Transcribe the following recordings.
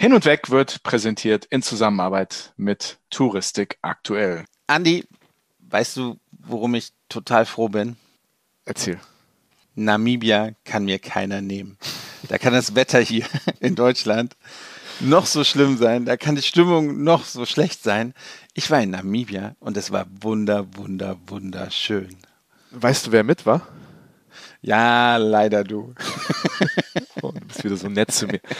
Hin und Weg wird präsentiert in Zusammenarbeit mit Touristik aktuell. Andi, weißt du, worum ich total froh bin? Erzähl. Namibia kann mir keiner nehmen. Da kann das Wetter hier in Deutschland noch so schlimm sein, da kann die Stimmung noch so schlecht sein. Ich war in Namibia und es war wunder, wunder, wunderschön. Weißt du, wer mit war? Ja, leider du. Oh, du bist wieder so nett zu mir.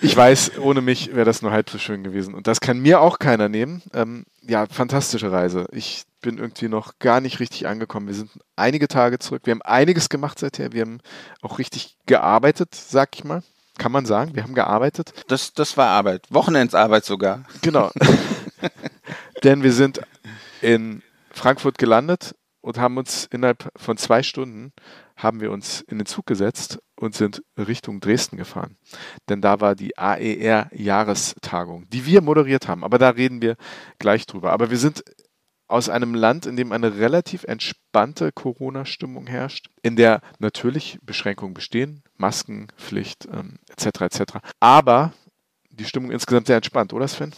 Ich weiß, ohne mich wäre das nur halb so schön gewesen. Und das kann mir auch keiner nehmen. Ähm, ja, fantastische Reise. Ich bin irgendwie noch gar nicht richtig angekommen. Wir sind einige Tage zurück. Wir haben einiges gemacht seither. Wir haben auch richtig gearbeitet, sag ich mal. Kann man sagen, wir haben gearbeitet. Das, das war Arbeit. Wochenendsarbeit sogar. Genau. Denn wir sind in Frankfurt gelandet und haben uns innerhalb von zwei Stunden haben wir uns in den Zug gesetzt und sind Richtung Dresden gefahren. Denn da war die AER-Jahrestagung, die wir moderiert haben. Aber da reden wir gleich drüber. Aber wir sind aus einem Land, in dem eine relativ entspannte Corona-Stimmung herrscht, in der natürlich Beschränkungen bestehen, Maskenpflicht ähm, etc. etc. Aber die Stimmung insgesamt sehr entspannt, oder Sven?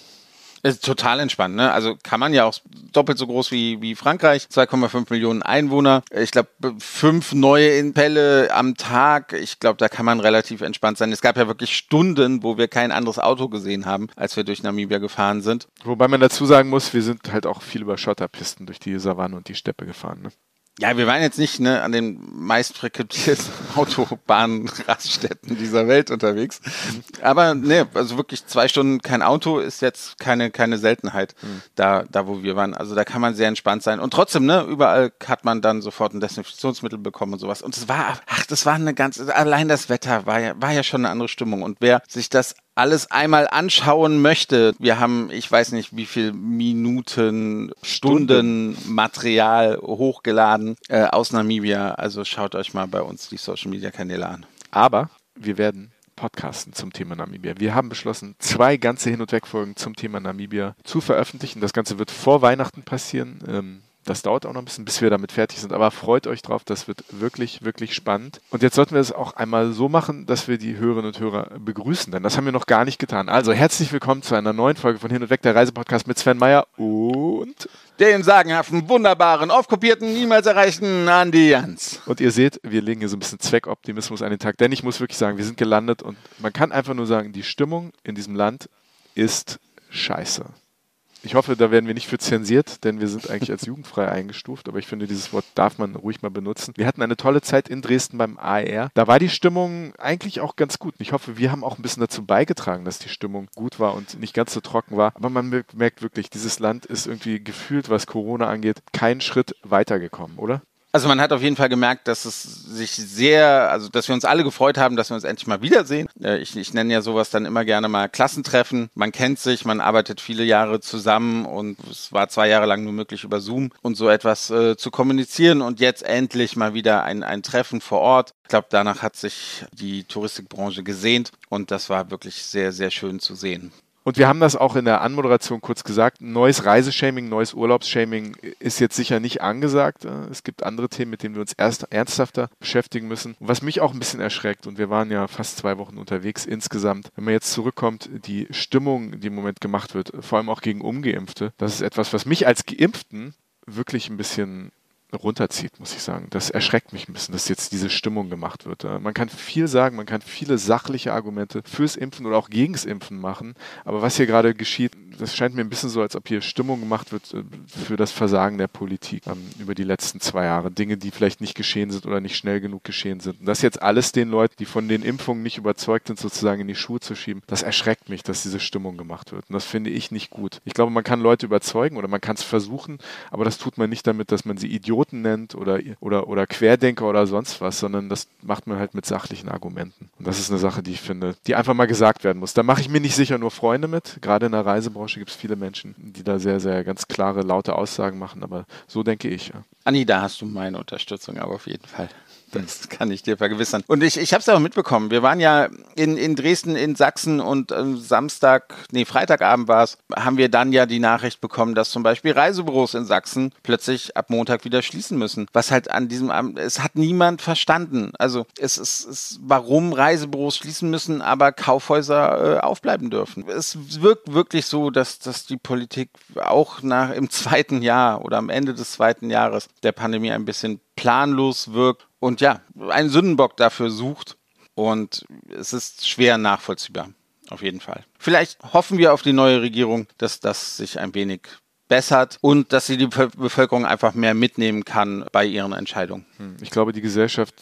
Ist total entspannt, ne? Also kann man ja auch doppelt so groß wie, wie Frankreich, 2,5 Millionen Einwohner. Ich glaube, fünf neue Fälle am Tag. Ich glaube, da kann man relativ entspannt sein. Es gab ja wirklich Stunden, wo wir kein anderes Auto gesehen haben, als wir durch Namibia gefahren sind. Wobei man dazu sagen muss, wir sind halt auch viel über Schotterpisten durch die Savanne und die Steppe gefahren. Ne? Ja, wir waren jetzt nicht ne, an den meistfrequentierten Autobahnraststätten dieser Welt unterwegs. Aber ne, also wirklich zwei Stunden kein Auto ist jetzt keine, keine Seltenheit mhm. da, da, wo wir waren. Also da kann man sehr entspannt sein. Und trotzdem, ne, überall hat man dann sofort ein Desinfektionsmittel bekommen und sowas. Und es war, ach, das war eine ganz, allein das Wetter war ja, war ja schon eine andere Stimmung. Und wer sich das alles einmal anschauen möchte, wir haben, ich weiß nicht, wie viel Minuten, Stunden, Material hochgeladen äh, aus Namibia. Also schaut euch mal bei uns die Social Media Kanäle an. Aber wir werden podcasten zum Thema Namibia. Wir haben beschlossen, zwei ganze Hin- und Wegfolgen zum Thema Namibia zu veröffentlichen. Das Ganze wird vor Weihnachten passieren. Ähm, das dauert auch noch ein bisschen, bis wir damit fertig sind. Aber freut euch drauf, das wird wirklich, wirklich spannend. Und jetzt sollten wir es auch einmal so machen, dass wir die Hörerinnen und Hörer begrüßen, denn das haben wir noch gar nicht getan. Also herzlich willkommen zu einer neuen Folge von Hin und Weg, der Reisepodcast mit Sven Meyer und den sagenhaften, wunderbaren, aufkopierten, niemals erreichten Andi Jans. Und ihr seht, wir legen hier so ein bisschen Zweckoptimismus an den Tag, denn ich muss wirklich sagen, wir sind gelandet und man kann einfach nur sagen, die Stimmung in diesem Land ist scheiße. Ich hoffe, da werden wir nicht für zensiert, denn wir sind eigentlich als jugendfrei eingestuft, aber ich finde, dieses Wort darf man ruhig mal benutzen. Wir hatten eine tolle Zeit in Dresden beim AER. Da war die Stimmung eigentlich auch ganz gut. Ich hoffe, wir haben auch ein bisschen dazu beigetragen, dass die Stimmung gut war und nicht ganz so trocken war. Aber man merkt wirklich, dieses Land ist irgendwie gefühlt, was Corona angeht, keinen Schritt weitergekommen, oder? Also man hat auf jeden Fall gemerkt, dass es sich sehr, also dass wir uns alle gefreut haben, dass wir uns endlich mal wiedersehen. Äh, ich, ich nenne ja sowas dann immer gerne mal Klassentreffen. Man kennt sich, man arbeitet viele Jahre zusammen und es war zwei Jahre lang nur möglich über Zoom und so etwas äh, zu kommunizieren und jetzt endlich mal wieder ein, ein Treffen vor Ort. Ich glaube, danach hat sich die Touristikbranche gesehnt und das war wirklich sehr, sehr schön zu sehen. Und wir haben das auch in der Anmoderation kurz gesagt. Neues Reiseshaming, neues Urlaubsshaming ist jetzt sicher nicht angesagt. Es gibt andere Themen, mit denen wir uns erst ernsthafter beschäftigen müssen. was mich auch ein bisschen erschreckt, und wir waren ja fast zwei Wochen unterwegs insgesamt, wenn man jetzt zurückkommt, die Stimmung, die im Moment gemacht wird, vor allem auch gegen Ungeimpfte, das ist etwas, was mich als Geimpften wirklich ein bisschen runterzieht, muss ich sagen. Das erschreckt mich ein bisschen, dass jetzt diese Stimmung gemacht wird. Man kann viel sagen, man kann viele sachliche Argumente fürs Impfen oder auch gegens Impfen machen, aber was hier gerade geschieht, das scheint mir ein bisschen so, als ob hier Stimmung gemacht wird äh, für das Versagen der Politik ähm, über die letzten zwei Jahre. Dinge, die vielleicht nicht geschehen sind oder nicht schnell genug geschehen sind. Und das jetzt alles den Leuten, die von den Impfungen nicht überzeugt sind, sozusagen in die Schuhe zu schieben, das erschreckt mich, dass diese Stimmung gemacht wird. Und das finde ich nicht gut. Ich glaube, man kann Leute überzeugen oder man kann es versuchen, aber das tut man nicht damit, dass man sie Idioten Idioten nennt oder, oder, oder Querdenker oder sonst was, sondern das macht man halt mit sachlichen Argumenten. Und das ist eine Sache, die ich finde, die einfach mal gesagt werden muss. Da mache ich mir nicht sicher nur Freunde mit. Gerade in der Reisebranche gibt es viele Menschen, die da sehr, sehr ganz klare, laute Aussagen machen, aber so denke ich. Ja. Anni, da hast du meine Unterstützung aber auf jeden Fall. Das kann ich dir vergewissern. Und ich, ich habe es auch mitbekommen. Wir waren ja in, in Dresden, in Sachsen und äh, Samstag, nee, Freitagabend war es, haben wir dann ja die Nachricht bekommen, dass zum Beispiel Reisebüros in Sachsen plötzlich ab Montag wieder schließen müssen. Was halt an diesem Abend, es hat niemand verstanden. Also es ist, es, warum Reisebüros schließen müssen, aber Kaufhäuser äh, aufbleiben dürfen. Es wirkt wirklich so, dass, dass die Politik auch nach im zweiten Jahr oder am Ende des zweiten Jahres der Pandemie ein bisschen planlos wirkt und ja, einen Sündenbock dafür sucht. Und es ist schwer nachvollziehbar, auf jeden Fall. Vielleicht hoffen wir auf die neue Regierung, dass das sich ein wenig bessert und dass sie die Bevölkerung einfach mehr mitnehmen kann bei ihren Entscheidungen. Hm, ich glaube, die Gesellschaft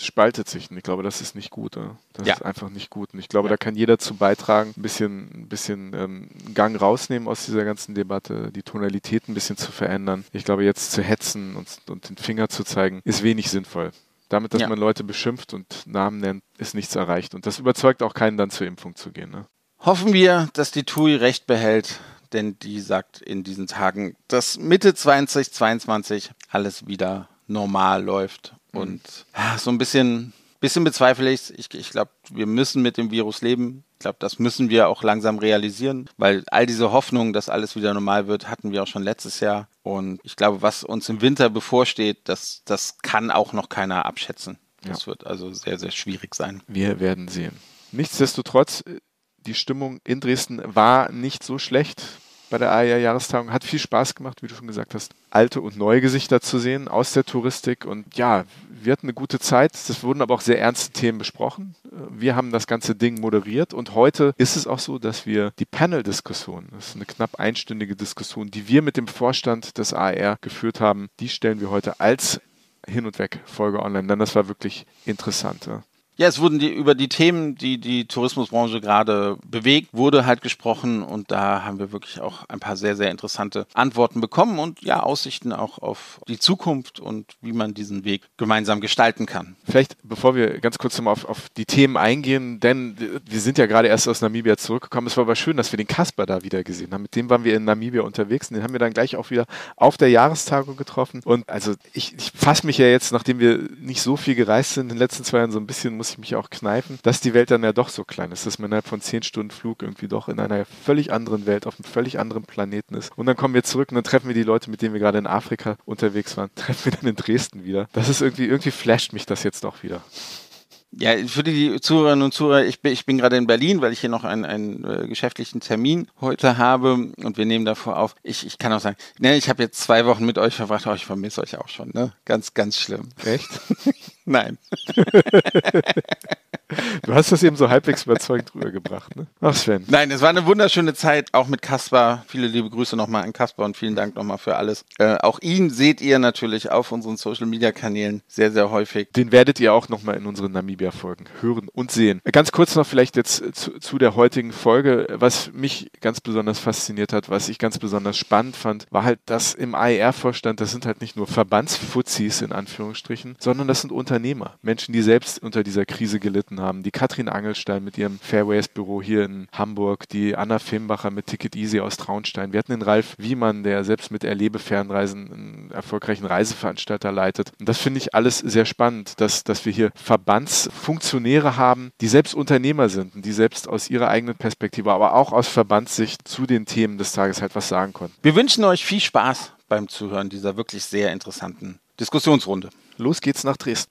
spaltet sich und ich glaube, das ist nicht gut. Das ja. ist einfach nicht gut. Und ich glaube, ja. da kann jeder zu beitragen, ein bisschen, ein bisschen ähm, Gang rausnehmen aus dieser ganzen Debatte, die Tonalität ein bisschen zu verändern. Ich glaube, jetzt zu hetzen und, und den Finger zu zeigen, ist wenig sinnvoll. Damit, dass ja. man Leute beschimpft und Namen nennt, ist nichts erreicht. Und das überzeugt auch keinen, dann zur Impfung zu gehen. Ne? Hoffen wir, dass die TUI recht behält denn die sagt in diesen Tagen, dass Mitte 2022 alles wieder normal läuft. Mhm. Und so ein bisschen, bisschen bezweifle ich es. Ich, ich glaube, wir müssen mit dem Virus leben. Ich glaube, das müssen wir auch langsam realisieren, weil all diese Hoffnung, dass alles wieder normal wird, hatten wir auch schon letztes Jahr. Und ich glaube, was uns im Winter bevorsteht, das, das kann auch noch keiner abschätzen. Das ja. wird also sehr, sehr schwierig sein. Wir werden sehen. Nichtsdestotrotz, die Stimmung in Dresden war nicht so schlecht bei der AIA-Jahrestagung. Hat viel Spaß gemacht, wie du schon gesagt hast, alte und neue Gesichter zu sehen aus der Touristik. Und ja, wir hatten eine gute Zeit. Es wurden aber auch sehr ernste Themen besprochen. Wir haben das ganze Ding moderiert und heute ist es auch so, dass wir die Panel-Diskussion, das ist eine knapp einstündige Diskussion, die wir mit dem Vorstand des AR geführt haben, die stellen wir heute als Hin und Weg Folge online, denn das war wirklich interessant. Ja, es wurden die, über die Themen, die die Tourismusbranche gerade bewegt, wurde halt gesprochen und da haben wir wirklich auch ein paar sehr, sehr interessante Antworten bekommen und ja, Aussichten auch auf die Zukunft und wie man diesen Weg gemeinsam gestalten kann. Vielleicht, bevor wir ganz kurz nochmal auf, auf die Themen eingehen, denn wir sind ja gerade erst aus Namibia zurückgekommen. Es war aber schön, dass wir den Kasper da wieder gesehen haben. Mit dem waren wir in Namibia unterwegs und den haben wir dann gleich auch wieder auf der Jahrestagung getroffen. Und also ich, ich fasse mich ja jetzt, nachdem wir nicht so viel gereist sind in den letzten zwei Jahren, so ein bisschen muss ich mich auch kneifen, dass die Welt dann ja doch so klein ist, dass man innerhalb von zehn Stunden Flug irgendwie doch in einer völlig anderen Welt, auf einem völlig anderen Planeten ist. Und dann kommen wir zurück und dann treffen wir die Leute, mit denen wir gerade in Afrika unterwegs waren, treffen wir dann in Dresden wieder. Das ist irgendwie, irgendwie flasht mich das jetzt doch wieder. Ja, für die Zuhörerinnen und Zuhörer, ich bin, ich bin gerade in Berlin, weil ich hier noch einen, einen äh, geschäftlichen Termin heute habe und wir nehmen davor auf. Ich, ich kann auch sagen, ne, ich habe jetzt zwei Wochen mit euch verbracht, aber ich vermisse euch auch schon, ne? Ganz, ganz schlimm. Echt? Nein. Du hast das eben so halbwegs überzeugend rübergebracht, ne? Ach, Sven. Nein, es war eine wunderschöne Zeit, auch mit Kaspar. Viele liebe Grüße nochmal an Kaspar und vielen Dank nochmal für alles. Äh, auch ihn seht ihr natürlich auf unseren Social Media Kanälen sehr, sehr häufig. Den werdet ihr auch nochmal in unseren Namibia-Folgen hören und sehen. Ganz kurz noch vielleicht jetzt zu, zu der heutigen Folge. Was mich ganz besonders fasziniert hat, was ich ganz besonders spannend fand, war halt, dass im AER-Vorstand, das sind halt nicht nur Verbandsfuzis in Anführungsstrichen, sondern das sind Unternehmer. Menschen, die selbst unter dieser Krise gelitten haben. Die Katrin Angelstein mit ihrem Fairways-Büro hier in Hamburg, die Anna Fimbacher mit Ticket Easy aus Traunstein. Wir hatten den Ralf Wiemann, der selbst mit Erlebefernreisen einen erfolgreichen Reiseveranstalter leitet. Und das finde ich alles sehr spannend, dass, dass wir hier Verbandsfunktionäre haben, die selbst Unternehmer sind und die selbst aus ihrer eigenen Perspektive, aber auch aus Verbandssicht zu den Themen des Tages halt was sagen konnten. Wir wünschen euch viel Spaß beim Zuhören dieser wirklich sehr interessanten Diskussionsrunde. Los geht's nach Dresden.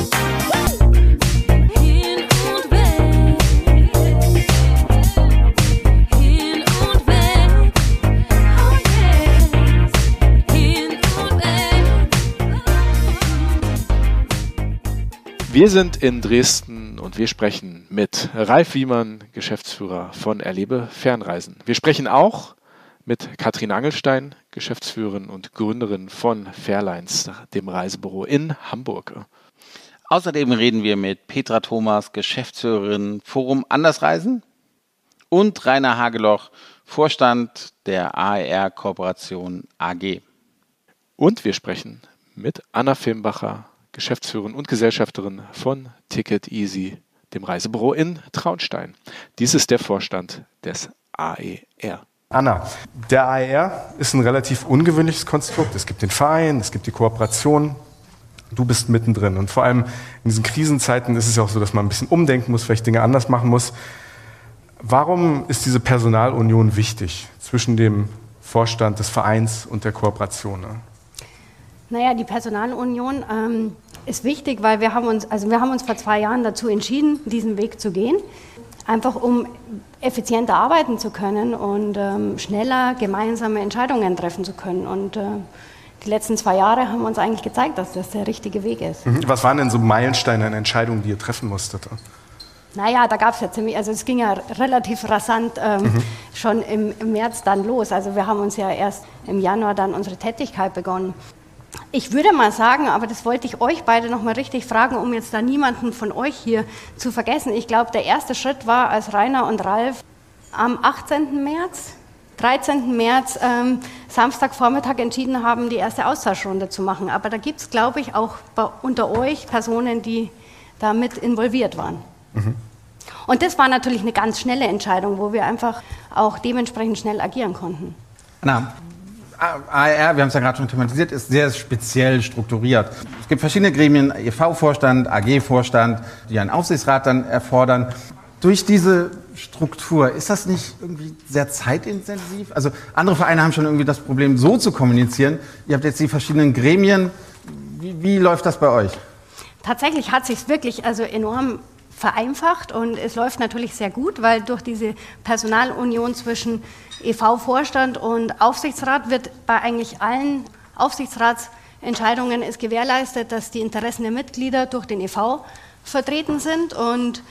Wir sind in Dresden und wir sprechen mit Ralf Wiemann, Geschäftsführer von Erlebe Fernreisen. Wir sprechen auch mit Katrin Angelstein, Geschäftsführerin und Gründerin von Fairlines, dem Reisebüro in Hamburg. Außerdem reden wir mit Petra Thomas, Geschäftsführerin Forum Andersreisen und Rainer Hageloch, Vorstand der AER Kooperation AG. Und wir sprechen mit Anna Filmbacher, Geschäftsführerin und Gesellschafterin von Ticket Easy, dem Reisebüro in Traunstein. Dies ist der Vorstand des AER. Anna, der AER ist ein relativ ungewöhnliches Konstrukt. Es gibt den Verein, es gibt die Kooperation. Du bist mittendrin. Und vor allem in diesen Krisenzeiten ist es ja auch so, dass man ein bisschen umdenken muss, vielleicht Dinge anders machen muss. Warum ist diese Personalunion wichtig zwischen dem Vorstand des Vereins und der Kooperation? Ne? Naja, die Personalunion ähm, ist wichtig, weil wir haben uns, also wir haben uns vor zwei Jahren dazu entschieden, diesen Weg zu gehen, einfach um effizienter arbeiten zu können und ähm, schneller gemeinsame Entscheidungen treffen zu können. Und äh, die letzten zwei Jahre haben uns eigentlich gezeigt, dass das der richtige Weg ist. Mhm. Was waren denn so Meilensteine an Entscheidungen, die ihr treffen musstet? Naja, da gab es ja ziemlich, also es ging ja relativ rasant ähm, mhm. schon im, im, März dann los. Also wir haben uns ja erst im Januar dann unsere Tätigkeit begonnen. Ich würde mal sagen, aber das wollte ich euch beide nochmal richtig fragen, um jetzt da niemanden von euch hier zu vergessen. Ich glaube, der erste Schritt war, als Rainer und Ralf am 18. März, 13. März, ähm, Samstagvormittag entschieden haben, die erste Austauschrunde zu machen. Aber da gibt es, glaube ich, auch bei, unter euch Personen, die da mit involviert waren. Mhm. Und das war natürlich eine ganz schnelle Entscheidung, wo wir einfach auch dementsprechend schnell agieren konnten. Anna, AR, wir haben es ja gerade schon thematisiert, ist sehr speziell strukturiert. Es gibt verschiedene Gremien, EV-Vorstand, AG-Vorstand, die einen Aufsichtsrat dann erfordern. Durch diese Struktur, ist das nicht irgendwie sehr zeitintensiv? Also andere Vereine haben schon irgendwie das Problem, so zu kommunizieren. Ihr habt jetzt die verschiedenen Gremien. Wie, wie läuft das bei euch? Tatsächlich hat sich wirklich also enorm vereinfacht und es läuft natürlich sehr gut, weil durch diese Personalunion zwischen EV-Vorstand und Aufsichtsrat wird bei eigentlich allen Aufsichtsratsentscheidungen ist gewährleistet, dass die Interessen der Mitglieder durch den EV vertreten sind. Und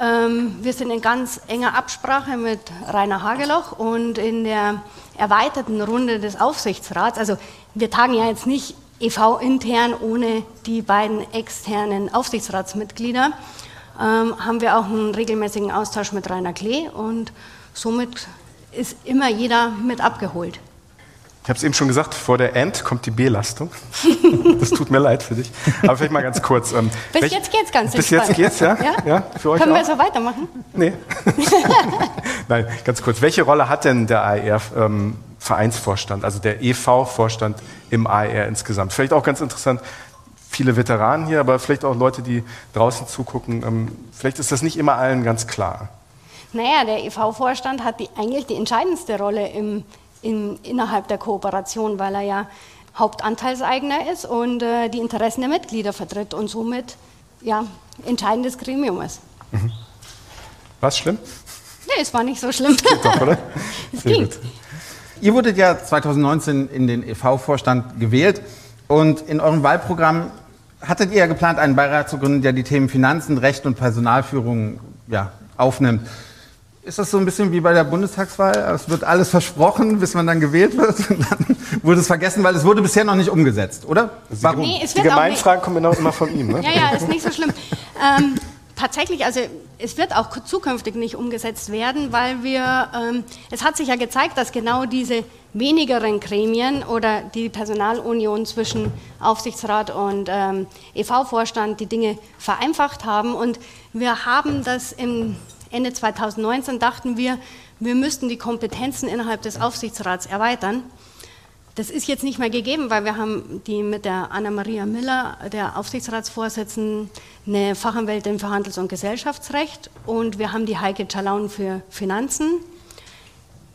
ähm, wir sind in ganz enger Absprache mit Rainer Hageloch und in der erweiterten Runde des Aufsichtsrats, also wir tagen ja jetzt nicht EV-intern ohne die beiden externen Aufsichtsratsmitglieder, ähm, haben wir auch einen regelmäßigen Austausch mit Rainer Klee und somit ist immer jeder mit abgeholt. Ich habe es eben schon gesagt, vor der End kommt die Belastung. das tut mir leid für dich. Aber vielleicht mal ganz kurz. Ähm, bis welch, jetzt geht's ganz Bis jetzt geht's, ja? ja? ja für euch Können auch? wir so weitermachen? Nee. Nein, ganz kurz. Welche Rolle hat denn der AER ähm, also der EV-Vorstand im AER insgesamt? Vielleicht auch ganz interessant, viele Veteranen hier, aber vielleicht auch Leute, die draußen zugucken. Ähm, vielleicht ist das nicht immer allen ganz klar. Naja, der EV-Vorstand hat die, eigentlich die entscheidendste Rolle im, in, innerhalb der Kooperation, weil er ja Hauptanteilseigner ist und äh, die Interessen der Mitglieder vertritt und somit ja, entscheidendes Gremium ist. Mhm. War es schlimm? Nee, es war nicht so schlimm. Geht doch, oder? es Sehr ging. Gut. Ihr wurdet ja 2019 in den EV-Vorstand gewählt. Und in eurem Wahlprogramm hattet ihr ja geplant, einen Beirat zu gründen, der die Themen Finanzen, Recht und Personalführung ja, aufnimmt. Ist das so ein bisschen wie bei der Bundestagswahl? Es wird alles versprochen, bis man dann gewählt wird und dann wurde es vergessen, weil es wurde bisher noch nicht umgesetzt, oder? Warum? Nee, die Gemeinfragen kommen genau immer von ihm. Ne? Ja, ja, ist nicht so schlimm. Ähm, tatsächlich, also es wird auch zukünftig nicht umgesetzt werden, weil wir, ähm, es hat sich ja gezeigt, dass genau diese wenigeren Gremien oder die Personalunion zwischen Aufsichtsrat und ähm, EV-Vorstand die Dinge vereinfacht haben. Und wir haben das im Ende 2019, dachten wir, wir müssten die Kompetenzen innerhalb des Aufsichtsrats erweitern. Das ist jetzt nicht mehr gegeben, weil wir haben die mit der Anna-Maria Miller, der Aufsichtsratsvorsitzenden, eine Fachanwältin für Handels- und Gesellschaftsrecht und wir haben die Heike Czalaun für Finanzen.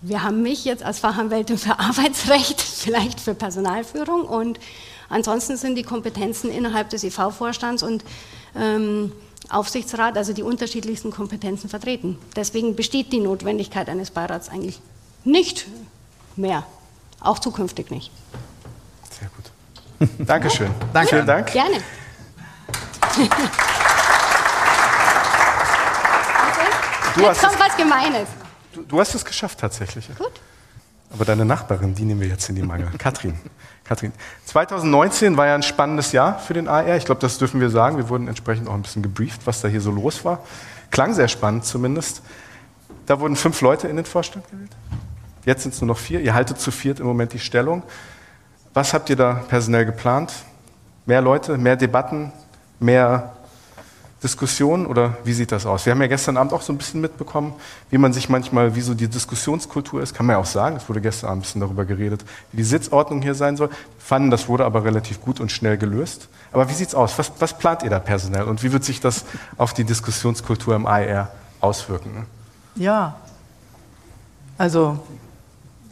Wir haben mich jetzt als Fachanwältin für Arbeitsrecht, vielleicht für Personalführung und ansonsten sind die Kompetenzen innerhalb des EV-Vorstands und ähm, Aufsichtsrat, also die unterschiedlichsten Kompetenzen vertreten. Deswegen besteht die Notwendigkeit eines Beirats eigentlich nicht mehr. Auch zukünftig nicht. Sehr gut. Dankeschön. Ja, Danke. Vielen Dank. Gerne. Du Jetzt kommt was Gemeines. Du, du, hast es geschafft tatsächlich. Gut. Aber deine Nachbarin, die nehmen wir jetzt in die Mangel. Katrin. Katrin. 2019 war ja ein spannendes Jahr für den AR. Ich glaube, das dürfen wir sagen. Wir wurden entsprechend auch ein bisschen gebrieft, was da hier so los war. Klang sehr spannend zumindest. Da wurden fünf Leute in den Vorstand gewählt. Jetzt sind es nur noch vier. Ihr haltet zu viert im Moment die Stellung. Was habt ihr da personell geplant? Mehr Leute, mehr Debatten, mehr Diskussion oder wie sieht das aus? Wir haben ja gestern Abend auch so ein bisschen mitbekommen, wie man sich manchmal, wie so die Diskussionskultur ist, kann man ja auch sagen, es wurde gestern Abend ein bisschen darüber geredet, wie die Sitzordnung hier sein soll. Fanden, das wurde aber relativ gut und schnell gelöst. Aber wie sieht's aus? Was, was plant ihr da personell und wie wird sich das auf die Diskussionskultur im AER auswirken? Ja, also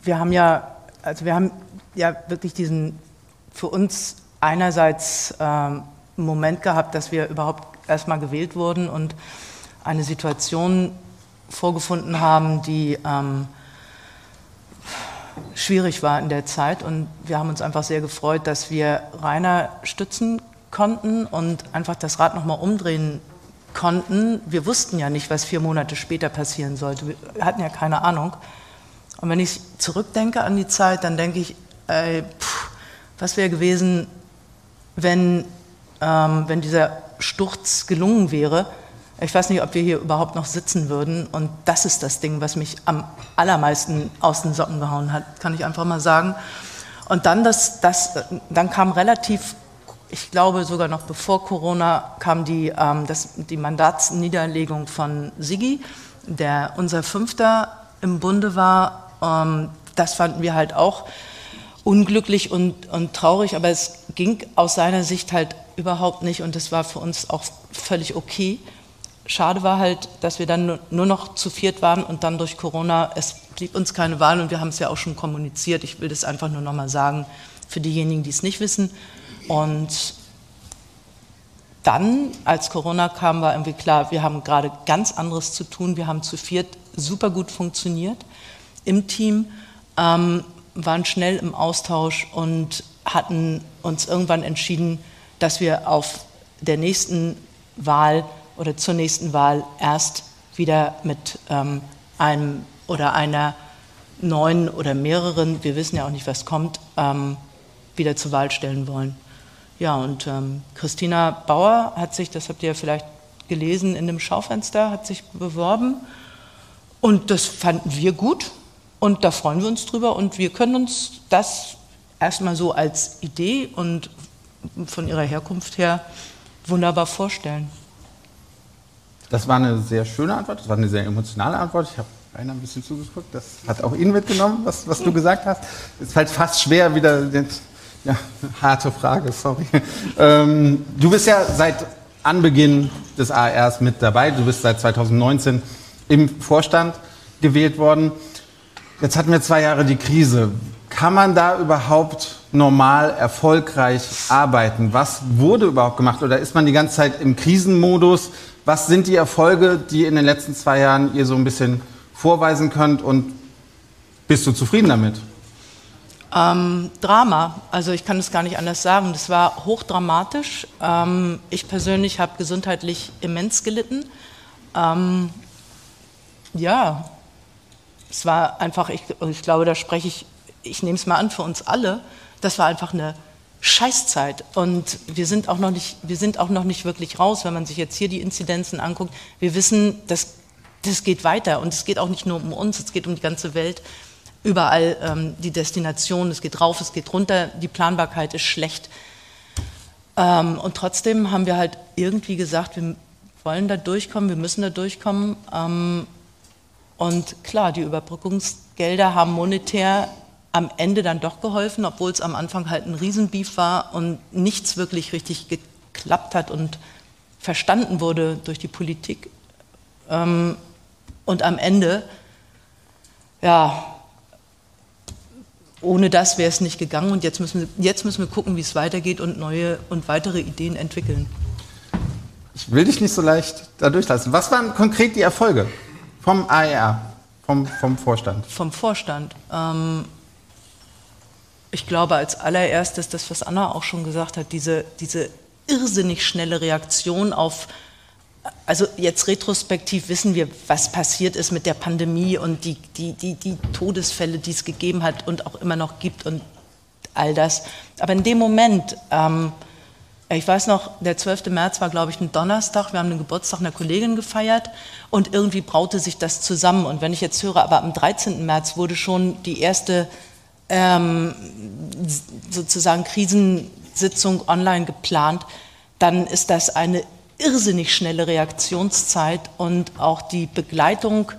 wir haben ja, also wir haben ja wirklich diesen für uns einerseits ähm, Moment gehabt, dass wir überhaupt erstmal gewählt wurden und eine Situation vorgefunden haben, die ähm, schwierig war in der Zeit. Und wir haben uns einfach sehr gefreut, dass wir Rainer stützen konnten und einfach das Rad nochmal umdrehen konnten. Wir wussten ja nicht, was vier Monate später passieren sollte. Wir hatten ja keine Ahnung. Und wenn ich zurückdenke an die Zeit, dann denke ich, ey, pff, was wäre gewesen, wenn, ähm, wenn dieser Sturz gelungen wäre. Ich weiß nicht, ob wir hier überhaupt noch sitzen würden. Und das ist das Ding, was mich am allermeisten aus den Socken gehauen hat, kann ich einfach mal sagen. Und dann, das, das, dann kam relativ, ich glaube sogar noch bevor Corona, kam die, ähm, das, die Mandatsniederlegung von Sigi, der unser Fünfter im Bunde war. Ähm, das fanden wir halt auch unglücklich und, und traurig, aber es ging aus seiner Sicht halt überhaupt nicht und das war für uns auch völlig okay. Schade war halt, dass wir dann nur noch zu viert waren und dann durch Corona, es blieb uns keine Wahl und wir haben es ja auch schon kommuniziert. Ich will das einfach nur nochmal sagen für diejenigen, die es nicht wissen. Und dann, als Corona kam, war irgendwie klar, wir haben gerade ganz anderes zu tun. Wir haben zu viert super gut funktioniert im Team, ähm, waren schnell im Austausch und hatten uns irgendwann entschieden, dass wir auf der nächsten Wahl oder zur nächsten Wahl erst wieder mit ähm, einem oder einer neuen oder mehreren, wir wissen ja auch nicht, was kommt, ähm, wieder zur Wahl stellen wollen. Ja, und ähm, Christina Bauer hat sich, das habt ihr ja vielleicht gelesen in dem Schaufenster, hat sich beworben. Und das fanden wir gut und da freuen wir uns drüber und wir können uns das erstmal so als Idee und von ihrer Herkunft her wunderbar vorstellen. Das war eine sehr schöne Antwort, das war eine sehr emotionale Antwort. Ich habe Rainer ein bisschen zugeguckt, das hat auch ihn mitgenommen, was, was du gesagt hast. Ist halt fast schwer, wieder. Den, ja, harte Frage, sorry. Ähm, du bist ja seit Anbeginn des ARs mit dabei. Du bist seit 2019 im Vorstand gewählt worden. Jetzt hatten wir zwei Jahre die Krise. Kann man da überhaupt normal erfolgreich arbeiten? Was wurde überhaupt gemacht? Oder ist man die ganze Zeit im Krisenmodus? Was sind die Erfolge, die in den letzten zwei Jahren ihr so ein bisschen vorweisen könnt? Und bist du zufrieden damit? Ähm, Drama, also ich kann es gar nicht anders sagen. Das war hochdramatisch. Ähm, ich persönlich habe gesundheitlich immens gelitten. Ähm, ja, es war einfach, ich, ich glaube, da spreche ich ich nehme es mal an, für uns alle, das war einfach eine Scheißzeit. Und wir sind, auch noch nicht, wir sind auch noch nicht wirklich raus, wenn man sich jetzt hier die Inzidenzen anguckt. Wir wissen, das, das geht weiter. Und es geht auch nicht nur um uns, es geht um die ganze Welt. Überall ähm, die Destination, es geht rauf, es geht runter, die Planbarkeit ist schlecht. Ähm, und trotzdem haben wir halt irgendwie gesagt, wir wollen da durchkommen, wir müssen da durchkommen. Ähm, und klar, die Überbrückungsgelder haben monetär am Ende dann doch geholfen, obwohl es am Anfang halt ein Riesenbeef war und nichts wirklich richtig geklappt hat und verstanden wurde durch die Politik. Ähm, und am Ende, ja, ohne das wäre es nicht gegangen und jetzt müssen, jetzt müssen wir gucken, wie es weitergeht und neue und weitere Ideen entwickeln. Ich will dich nicht so leicht da durchlassen. Was waren konkret die Erfolge vom AER, vom, vom Vorstand? Vom Vorstand. Ähm, ich glaube als allererstes, das, was Anna auch schon gesagt hat, diese, diese irrsinnig schnelle Reaktion auf, also jetzt retrospektiv wissen wir, was passiert ist mit der Pandemie und die, die, die, die Todesfälle, die es gegeben hat und auch immer noch gibt und all das. Aber in dem Moment, ähm, ich weiß noch, der 12. März war, glaube ich, ein Donnerstag. Wir haben den Geburtstag einer Kollegin gefeiert und irgendwie braute sich das zusammen. Und wenn ich jetzt höre, aber am 13. März wurde schon die erste ähm, sozusagen Krisen, Sitzung online geplant, dann ist das eine irrsinnig schnelle Reaktionszeit und auch die Begleitung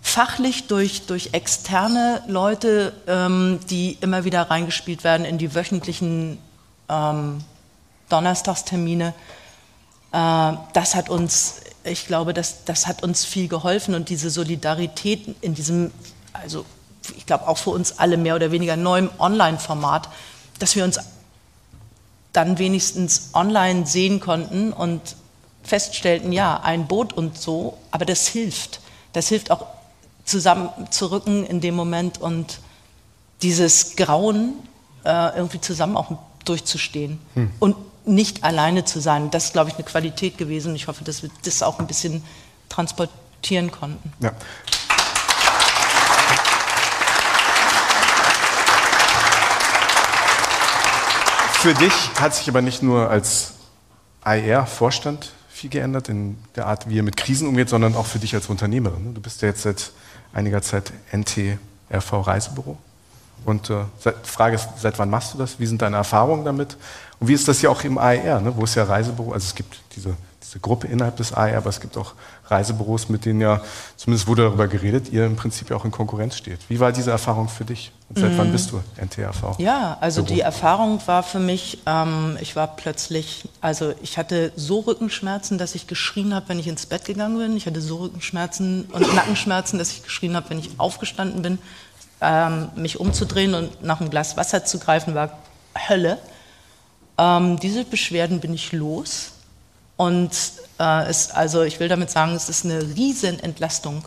fachlich durch, durch externe Leute, ähm, die immer wieder reingespielt werden in die wöchentlichen ähm, Donnerstagstermine. Äh, das hat uns, ich glaube, das, das hat uns viel geholfen und diese Solidarität in diesem, also ich glaube auch für uns alle mehr oder weniger neuen Online-Format, dass wir uns dann wenigstens online sehen konnten und feststellten, ja, ein Boot und so, aber das hilft. Das hilft auch zusammenzurücken in dem Moment und dieses Grauen äh, irgendwie zusammen auch durchzustehen hm. und nicht alleine zu sein. Das ist, glaube ich, eine Qualität gewesen. Ich hoffe, dass wir das auch ein bisschen transportieren konnten. Ja. Für dich hat sich aber nicht nur als AER-Vorstand viel geändert in der Art, wie ihr mit Krisen umgeht, sondern auch für dich als Unternehmerin. Du bist ja jetzt seit einiger Zeit NTRV Reisebüro. Und äh, Frage ist, seit wann machst du das? Wie sind deine Erfahrungen damit? Und wie ist das ja auch im AER, ne, wo es ja Reisebüro, also es gibt diese, diese Gruppe innerhalb des AER, aber es gibt auch Reisebüros, mit denen ja, zumindest wurde darüber geredet, ihr im Prinzip ja auch in Konkurrenz steht. Wie war diese Erfahrung für dich? Und seit mm. wann bist du NTRV? Ja, also Büro? die Erfahrung war für mich, ähm, ich war plötzlich, also ich hatte so Rückenschmerzen, dass ich geschrien habe, wenn ich ins Bett gegangen bin. Ich hatte so Rückenschmerzen und Nackenschmerzen, dass ich geschrien habe, wenn ich aufgestanden bin. Ähm, mich umzudrehen und nach einem Glas Wasser zu greifen, war Hölle. Ähm, diese Beschwerden bin ich los. Und äh, es, also ich will damit sagen, es ist eine riesen Entlastung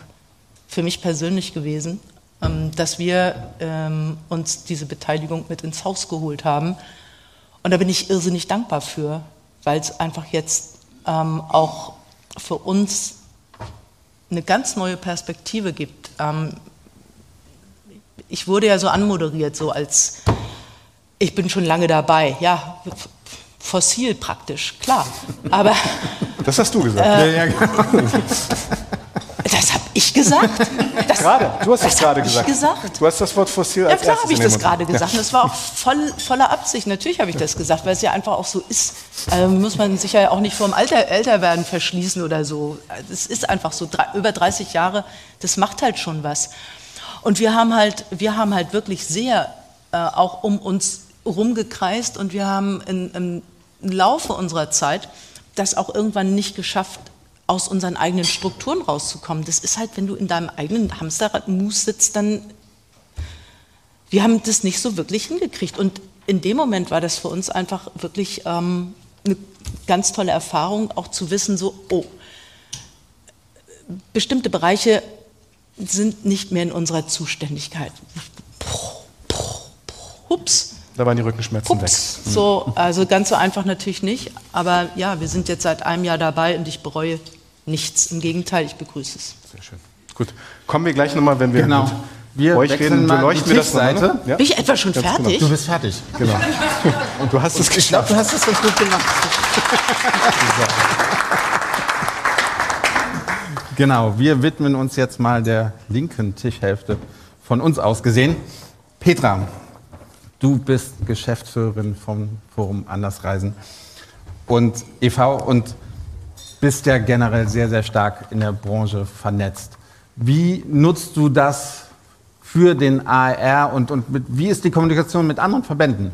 für mich persönlich gewesen, ähm, dass wir ähm, uns diese Beteiligung mit ins Haus geholt haben. Und da bin ich irrsinnig dankbar für, weil es einfach jetzt ähm, auch für uns eine ganz neue Perspektive gibt. Ähm, ich wurde ja so anmoderiert, so als ich bin schon lange dabei. Ja, fossil praktisch, klar. Aber. Das hast du gesagt. Äh, ja, genau. Das habe ich gesagt. Das, gerade, du hast es gerade gesagt. gesagt. Du hast das Wort fossil als Ja, klar habe ich das gerade gesagt. Und das war auch voll, voller Absicht. Natürlich habe ich das gesagt, weil es ja einfach auch so ist. Also muss man sich ja auch nicht vor dem Alter, Älterwerden verschließen oder so. Es ist einfach so. Über 30 Jahre, das macht halt schon was. Und wir haben halt, wir haben halt wirklich sehr äh, auch um uns rumgekreist und wir haben in, im Laufe unserer Zeit das auch irgendwann nicht geschafft, aus unseren eigenen Strukturen rauszukommen. Das ist halt, wenn du in deinem eigenen Hamsterrad-Mus sitzt, dann. Wir haben das nicht so wirklich hingekriegt. Und in dem Moment war das für uns einfach wirklich ähm, eine ganz tolle Erfahrung, auch zu wissen, so, oh, bestimmte Bereiche sind nicht mehr in unserer Zuständigkeit. Hups. Da waren die Rückenschmerzen Ups. weg. So, also ganz so einfach natürlich nicht. Aber ja, wir sind jetzt seit einem Jahr dabei und ich bereue nichts. Im Gegenteil, ich begrüße es. Sehr schön. Gut. Kommen wir gleich nochmal, wenn wir genau. mit wir euch reden, beleuchten wir das. Ne? Ja? Bin ich etwa schon Ganz fertig? Genau. Du bist fertig. Genau. Und du hast es geschafft. Ich glaube, du hast es ganz gut gemacht. genau, wir widmen uns jetzt mal der linken Tischhälfte von uns aus gesehen. Petra, Du bist Geschäftsführerin vom Forum Andersreisen und e.V. und bist ja generell sehr, sehr stark in der Branche vernetzt. Wie nutzt du das für den AR und, und mit, wie ist die Kommunikation mit anderen Verbänden?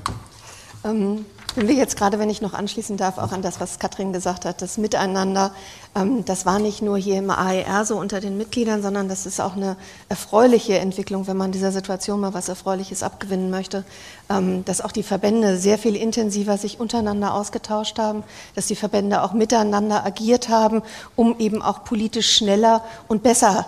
Ähm, wenn wir jetzt gerade, wenn ich noch anschließen darf, auch an das, was Katrin gesagt hat, das Miteinander, ähm, das war nicht nur hier im AER so unter den Mitgliedern, sondern das ist auch eine erfreuliche Entwicklung, wenn man dieser Situation mal was Erfreuliches abgewinnen möchte, ähm, dass auch die Verbände sehr viel intensiver sich untereinander ausgetauscht haben, dass die Verbände auch miteinander agiert haben, um eben auch politisch schneller und besser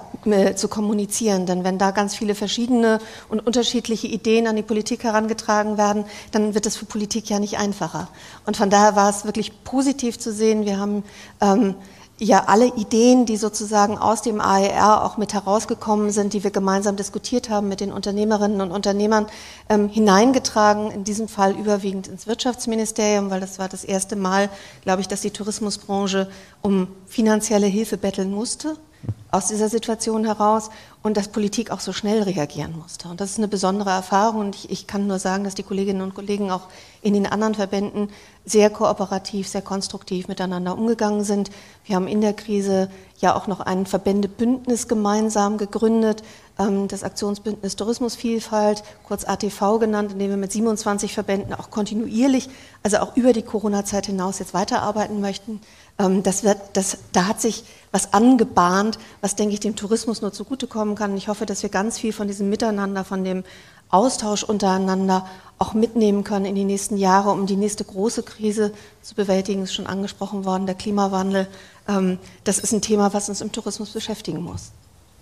zu kommunizieren. Denn wenn da ganz viele verschiedene und unterschiedliche Ideen an die Politik herangetragen werden, dann wird es für Politik ja nicht einfacher. Und von daher war es wirklich positiv zu sehen. Wir haben ähm, ja alle Ideen, die sozusagen aus dem AER auch mit herausgekommen sind, die wir gemeinsam diskutiert haben mit den Unternehmerinnen und Unternehmern, ähm, hineingetragen, in diesem Fall überwiegend ins Wirtschaftsministerium, weil das war das erste Mal, glaube ich, dass die Tourismusbranche um finanzielle Hilfe betteln musste. Aus dieser Situation heraus und dass Politik auch so schnell reagieren musste. Und das ist eine besondere Erfahrung und ich, ich, kann nur sagen, dass die Kolleginnen und Kollegen auch in den anderen Verbänden sehr kooperativ, sehr konstruktiv miteinander umgegangen sind. Wir haben in der Krise ja auch noch ein Verbändebündnis gemeinsam gegründet, ähm, das Aktionsbündnis Tourismusvielfalt, kurz ATV genannt, in dem wir mit 27 Verbänden auch kontinuierlich, also auch über die Corona-Zeit hinaus jetzt weiterarbeiten möchten. Ähm, das wird, das, da hat sich was angebahnt, was, denke ich, dem Tourismus nur zugutekommen kann. Ich hoffe, dass wir ganz viel von diesem Miteinander, von dem Austausch untereinander auch mitnehmen können in die nächsten Jahre, um die nächste große Krise zu bewältigen. Ist schon angesprochen worden, der Klimawandel. Ähm, das ist ein Thema, was uns im Tourismus beschäftigen muss.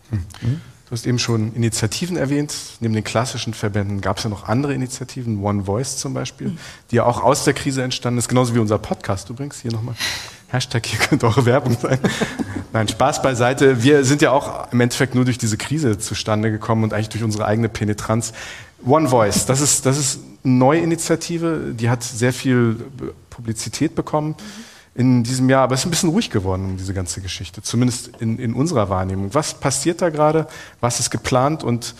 Mhm. Du hast eben schon Initiativen erwähnt. Neben den klassischen Verbänden gab es ja noch andere Initiativen, One Voice zum Beispiel, mhm. die ja auch aus der Krise entstanden ist, genauso wie unser Podcast übrigens. Hier nochmal. Hashtag, hier könnte eure Werbung sein. Nein, Spaß beiseite. Wir sind ja auch im Endeffekt nur durch diese Krise zustande gekommen und eigentlich durch unsere eigene Penetranz. One Voice, das ist, das ist eine neue Initiative, die hat sehr viel Publizität bekommen in diesem Jahr, aber es ist ein bisschen ruhig geworden um diese ganze Geschichte, zumindest in, in unserer Wahrnehmung. Was passiert da gerade? Was ist geplant und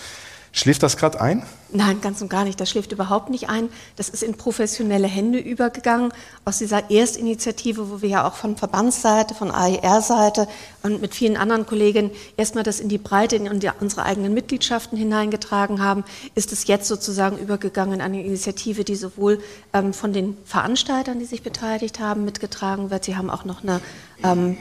schläft das gerade ein? Nein, ganz und gar nicht. Das schläft überhaupt nicht ein. Das ist in professionelle Hände übergegangen. Aus dieser Erstinitiative, wo wir ja auch von Verbandsseite, von AER-Seite und mit vielen anderen Kollegen erstmal das in die Breite, in unsere eigenen Mitgliedschaften hineingetragen haben, ist es jetzt sozusagen übergegangen in eine Initiative, die sowohl ähm, von den Veranstaltern, die sich beteiligt haben, mitgetragen wird. Sie haben auch noch eine ähm,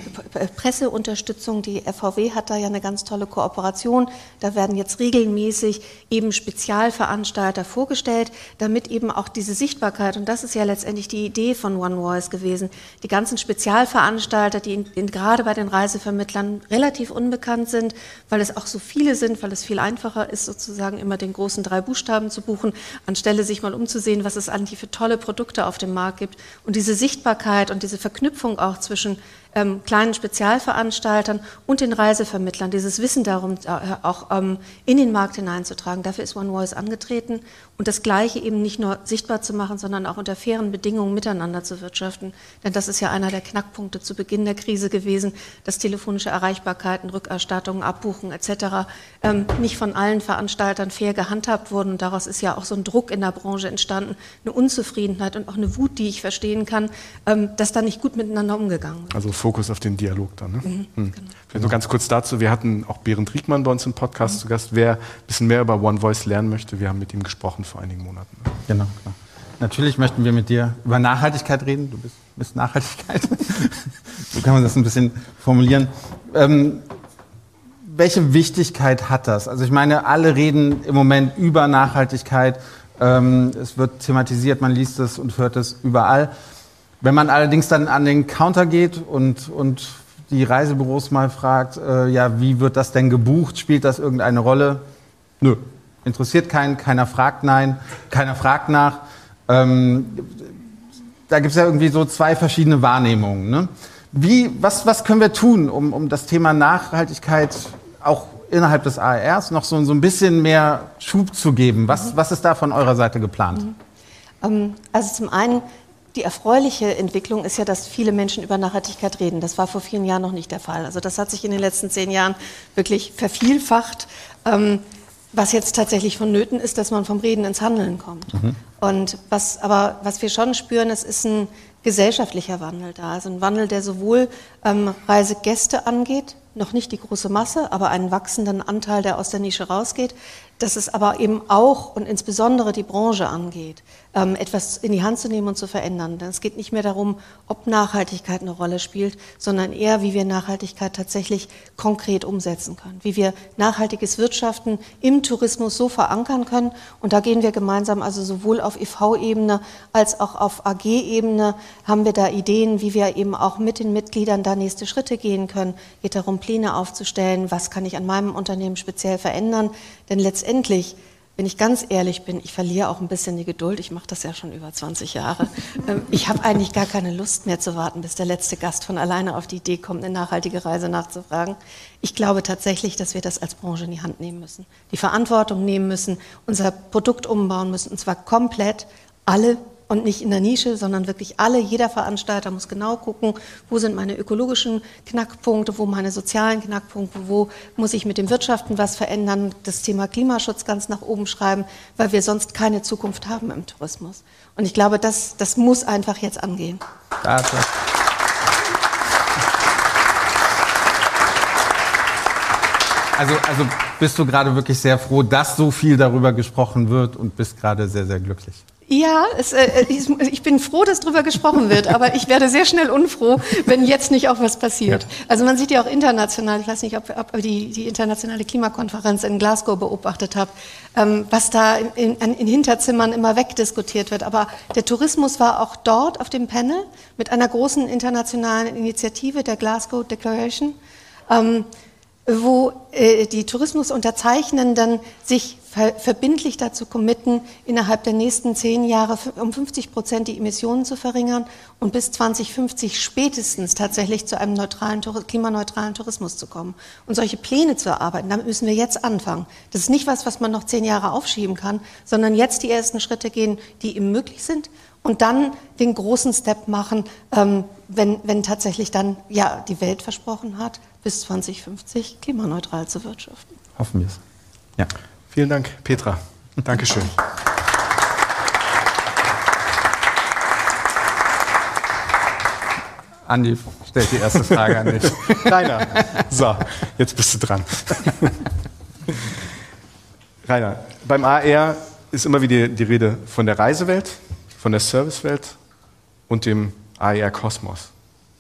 Presseunterstützung. Die FVW hat da ja eine ganz tolle Kooperation. Da werden jetzt regelmäßig eben Spezialveranstaltungen Veranstalter vorgestellt, damit eben auch diese Sichtbarkeit, und das ist ja letztendlich die Idee von One Voice gewesen, die ganzen Spezialveranstalter, die in, in, gerade bei den Reisevermittlern relativ unbekannt sind, weil es auch so viele sind, weil es viel einfacher ist, sozusagen immer den großen drei Buchstaben zu buchen, anstelle sich mal umzusehen, was es eigentlich für tolle Produkte auf dem Markt gibt. Und diese Sichtbarkeit und diese Verknüpfung auch zwischen ähm, kleinen Spezialveranstaltern und den Reisevermittlern, dieses Wissen darum äh, auch ähm, in den Markt hineinzutragen. Dafür ist One Voice angetreten und das Gleiche eben nicht nur sichtbar zu machen, sondern auch unter fairen Bedingungen miteinander zu wirtschaften. Denn das ist ja einer der Knackpunkte zu Beginn der Krise gewesen, dass telefonische Erreichbarkeiten, Rückerstattungen, Abbuchen etc. Ähm, nicht von allen Veranstaltern fair gehandhabt wurden. Und daraus ist ja auch so ein Druck in der Branche entstanden, eine Unzufriedenheit und auch eine Wut, die ich verstehen kann, ähm, dass da nicht gut miteinander umgegangen wird. Also Fokus auf den Dialog dann. Ne? Mhm, hm. genau. Vielleicht nur ganz kurz dazu, wir hatten auch Berend Riegmann bei uns im Podcast mhm. zu Gast. Wer ein bisschen mehr über One Voice lernen möchte, wir haben mit ihm gesprochen vor einigen Monaten. Genau, klar. Natürlich möchten wir mit dir über Nachhaltigkeit reden. Du bist, bist Nachhaltigkeit. so kann man das ein bisschen formulieren. Ähm, welche Wichtigkeit hat das? Also ich meine, alle reden im Moment über Nachhaltigkeit. Ähm, es wird thematisiert, man liest es und hört es überall. Wenn man allerdings dann an den Counter geht und, und die Reisebüros mal fragt, äh, ja, wie wird das denn gebucht? Spielt das irgendeine Rolle? Nö. Interessiert keinen, keiner fragt nein, keiner fragt nach. Ähm, da gibt es ja irgendwie so zwei verschiedene Wahrnehmungen. Ne? Wie, was, was können wir tun, um, um das Thema Nachhaltigkeit auch innerhalb des ARs noch so, so ein bisschen mehr Schub zu geben? Was, was ist da von eurer Seite geplant? Mhm. Ähm, also zum einen die erfreuliche Entwicklung ist ja, dass viele Menschen über Nachhaltigkeit reden. Das war vor vielen Jahren noch nicht der Fall. Also das hat sich in den letzten zehn Jahren wirklich vervielfacht. Was jetzt tatsächlich vonnöten ist, dass man vom Reden ins Handeln kommt. Mhm. Und was aber, was wir schon spüren, es ist ein gesellschaftlicher Wandel da. Also ein Wandel, der sowohl ähm, Reisegäste angeht, noch nicht die große Masse, aber einen wachsenden Anteil, der aus der Nische rausgeht, dass es aber eben auch und insbesondere die Branche angeht etwas in die Hand zu nehmen und zu verändern. Denn es geht nicht mehr darum, ob Nachhaltigkeit eine Rolle spielt, sondern eher, wie wir Nachhaltigkeit tatsächlich konkret umsetzen können, wie wir nachhaltiges Wirtschaften im Tourismus so verankern können. Und da gehen wir gemeinsam, also sowohl auf EV-Ebene als auch auf AG-Ebene, haben wir da Ideen, wie wir eben auch mit den Mitgliedern da nächste Schritte gehen können. Geht darum, Pläne aufzustellen, was kann ich an meinem Unternehmen speziell verändern. Denn letztendlich wenn ich ganz ehrlich bin, ich verliere auch ein bisschen die Geduld. Ich mache das ja schon über 20 Jahre. Ähm, ich habe eigentlich gar keine Lust mehr zu warten, bis der letzte Gast von alleine auf die Idee kommt, eine nachhaltige Reise nachzufragen. Ich glaube tatsächlich, dass wir das als Branche in die Hand nehmen müssen, die Verantwortung nehmen müssen, unser Produkt umbauen müssen, und zwar komplett alle und nicht in der Nische, sondern wirklich alle, jeder Veranstalter muss genau gucken, wo sind meine ökologischen Knackpunkte, wo meine sozialen Knackpunkte, wo muss ich mit dem Wirtschaften was verändern, das Thema Klimaschutz ganz nach oben schreiben, weil wir sonst keine Zukunft haben im Tourismus. Und ich glaube, das, das muss einfach jetzt angehen. Danke. Also, also bist du gerade wirklich sehr froh, dass so viel darüber gesprochen wird und bist gerade sehr, sehr glücklich. Ja, es, äh, ich bin froh, dass darüber gesprochen wird, aber ich werde sehr schnell unfroh, wenn jetzt nicht auch was passiert. Also man sieht ja auch international, ich weiß nicht, ob, ob die, die internationale Klimakonferenz in Glasgow beobachtet habt, ähm, was da in, in, in Hinterzimmern immer wegdiskutiert wird. Aber der Tourismus war auch dort auf dem Panel mit einer großen internationalen Initiative, der Glasgow Declaration. Ähm, wo äh, die Tourismusunterzeichnenden sich verbindlich dazu committen, innerhalb der nächsten zehn Jahre um 50 Prozent die Emissionen zu verringern und bis 2050 spätestens tatsächlich zu einem neutralen, klimaneutralen Tourismus zu kommen. Und solche Pläne zu erarbeiten, damit müssen wir jetzt anfangen. Das ist nicht was, was man noch zehn Jahre aufschieben kann, sondern jetzt die ersten Schritte gehen, die ihm möglich sind und dann den großen Step machen, ähm, wenn, wenn tatsächlich dann ja die Welt versprochen hat, bis 2050 klimaneutral zu wirtschaften. Hoffen wir es. Ja. Vielen Dank, Petra. Dankeschön. Andi stellt die erste Frage an dich. Rainer, so, jetzt bist du dran. Rainer, beim AR ist immer wieder die Rede von der Reisewelt, von der Servicewelt und dem AR Kosmos.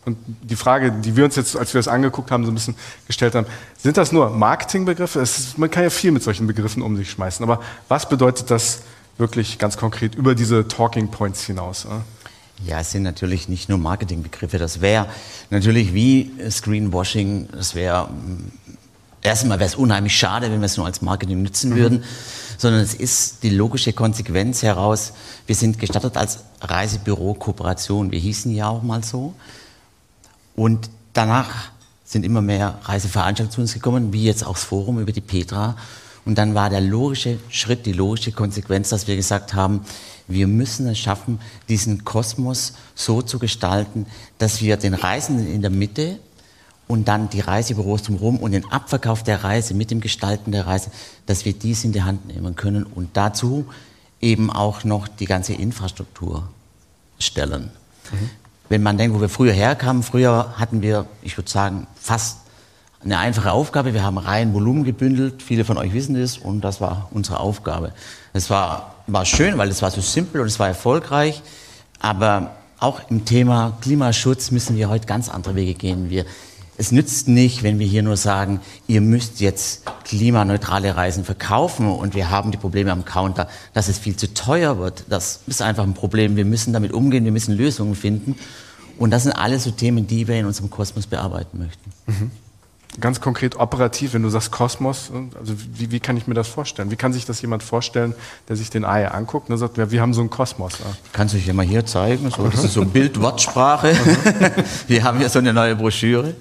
Und die Frage, die wir uns jetzt, als wir das angeguckt haben, so ein bisschen gestellt haben, sind das nur Marketingbegriffe? Ist, man kann ja viel mit solchen Begriffen um sich schmeißen, aber was bedeutet das wirklich ganz konkret über diese Talking Points hinaus? Ja, es sind natürlich nicht nur Marketingbegriffe. Das wäre natürlich wie Screenwashing. Das wäre erstmal wäre es unheimlich schade, wenn wir es nur als Marketing nutzen mhm. würden, sondern es ist die logische Konsequenz heraus. Wir sind gestattet als Reisebüro-Kooperation. Wir hießen ja auch mal so. Und danach sind immer mehr Reiseveranstaltungen zu uns gekommen, wie jetzt auch das Forum über die Petra. Und dann war der logische Schritt, die logische Konsequenz, dass wir gesagt haben, wir müssen es schaffen, diesen Kosmos so zu gestalten, dass wir den Reisenden in der Mitte und dann die Reisebüros drumherum und den Abverkauf der Reise mit dem Gestalten der Reise, dass wir dies in die Hand nehmen können und dazu eben auch noch die ganze Infrastruktur stellen. Mhm wenn man denkt, wo wir früher herkamen, früher hatten wir, ich würde sagen, fast eine einfache Aufgabe. Wir haben rein Volumen gebündelt, viele von euch wissen das, und das war unsere Aufgabe. Es war, war schön, weil es war so simpel und es war erfolgreich, aber auch im Thema Klimaschutz müssen wir heute ganz andere Wege gehen. Wir, es nützt nicht, wenn wir hier nur sagen, ihr müsst jetzt klimaneutrale Reisen verkaufen und wir haben die Probleme am Counter, dass es viel zu teuer wird. Das ist einfach ein Problem. Wir müssen damit umgehen, wir müssen Lösungen finden. Und das sind alles so Themen, die wir in unserem Kosmos bearbeiten möchten. Mhm. Ganz konkret operativ, wenn du sagst Kosmos, also wie, wie, kann ich mir das vorstellen? Wie kann sich das jemand vorstellen, der sich den AIA anguckt und sagt, ja, wir haben so einen Kosmos? Ja. Kannst du dich ja mal hier zeigen, so, das ist so Bild-Wortsprache. wir haben hier so eine neue Broschüre.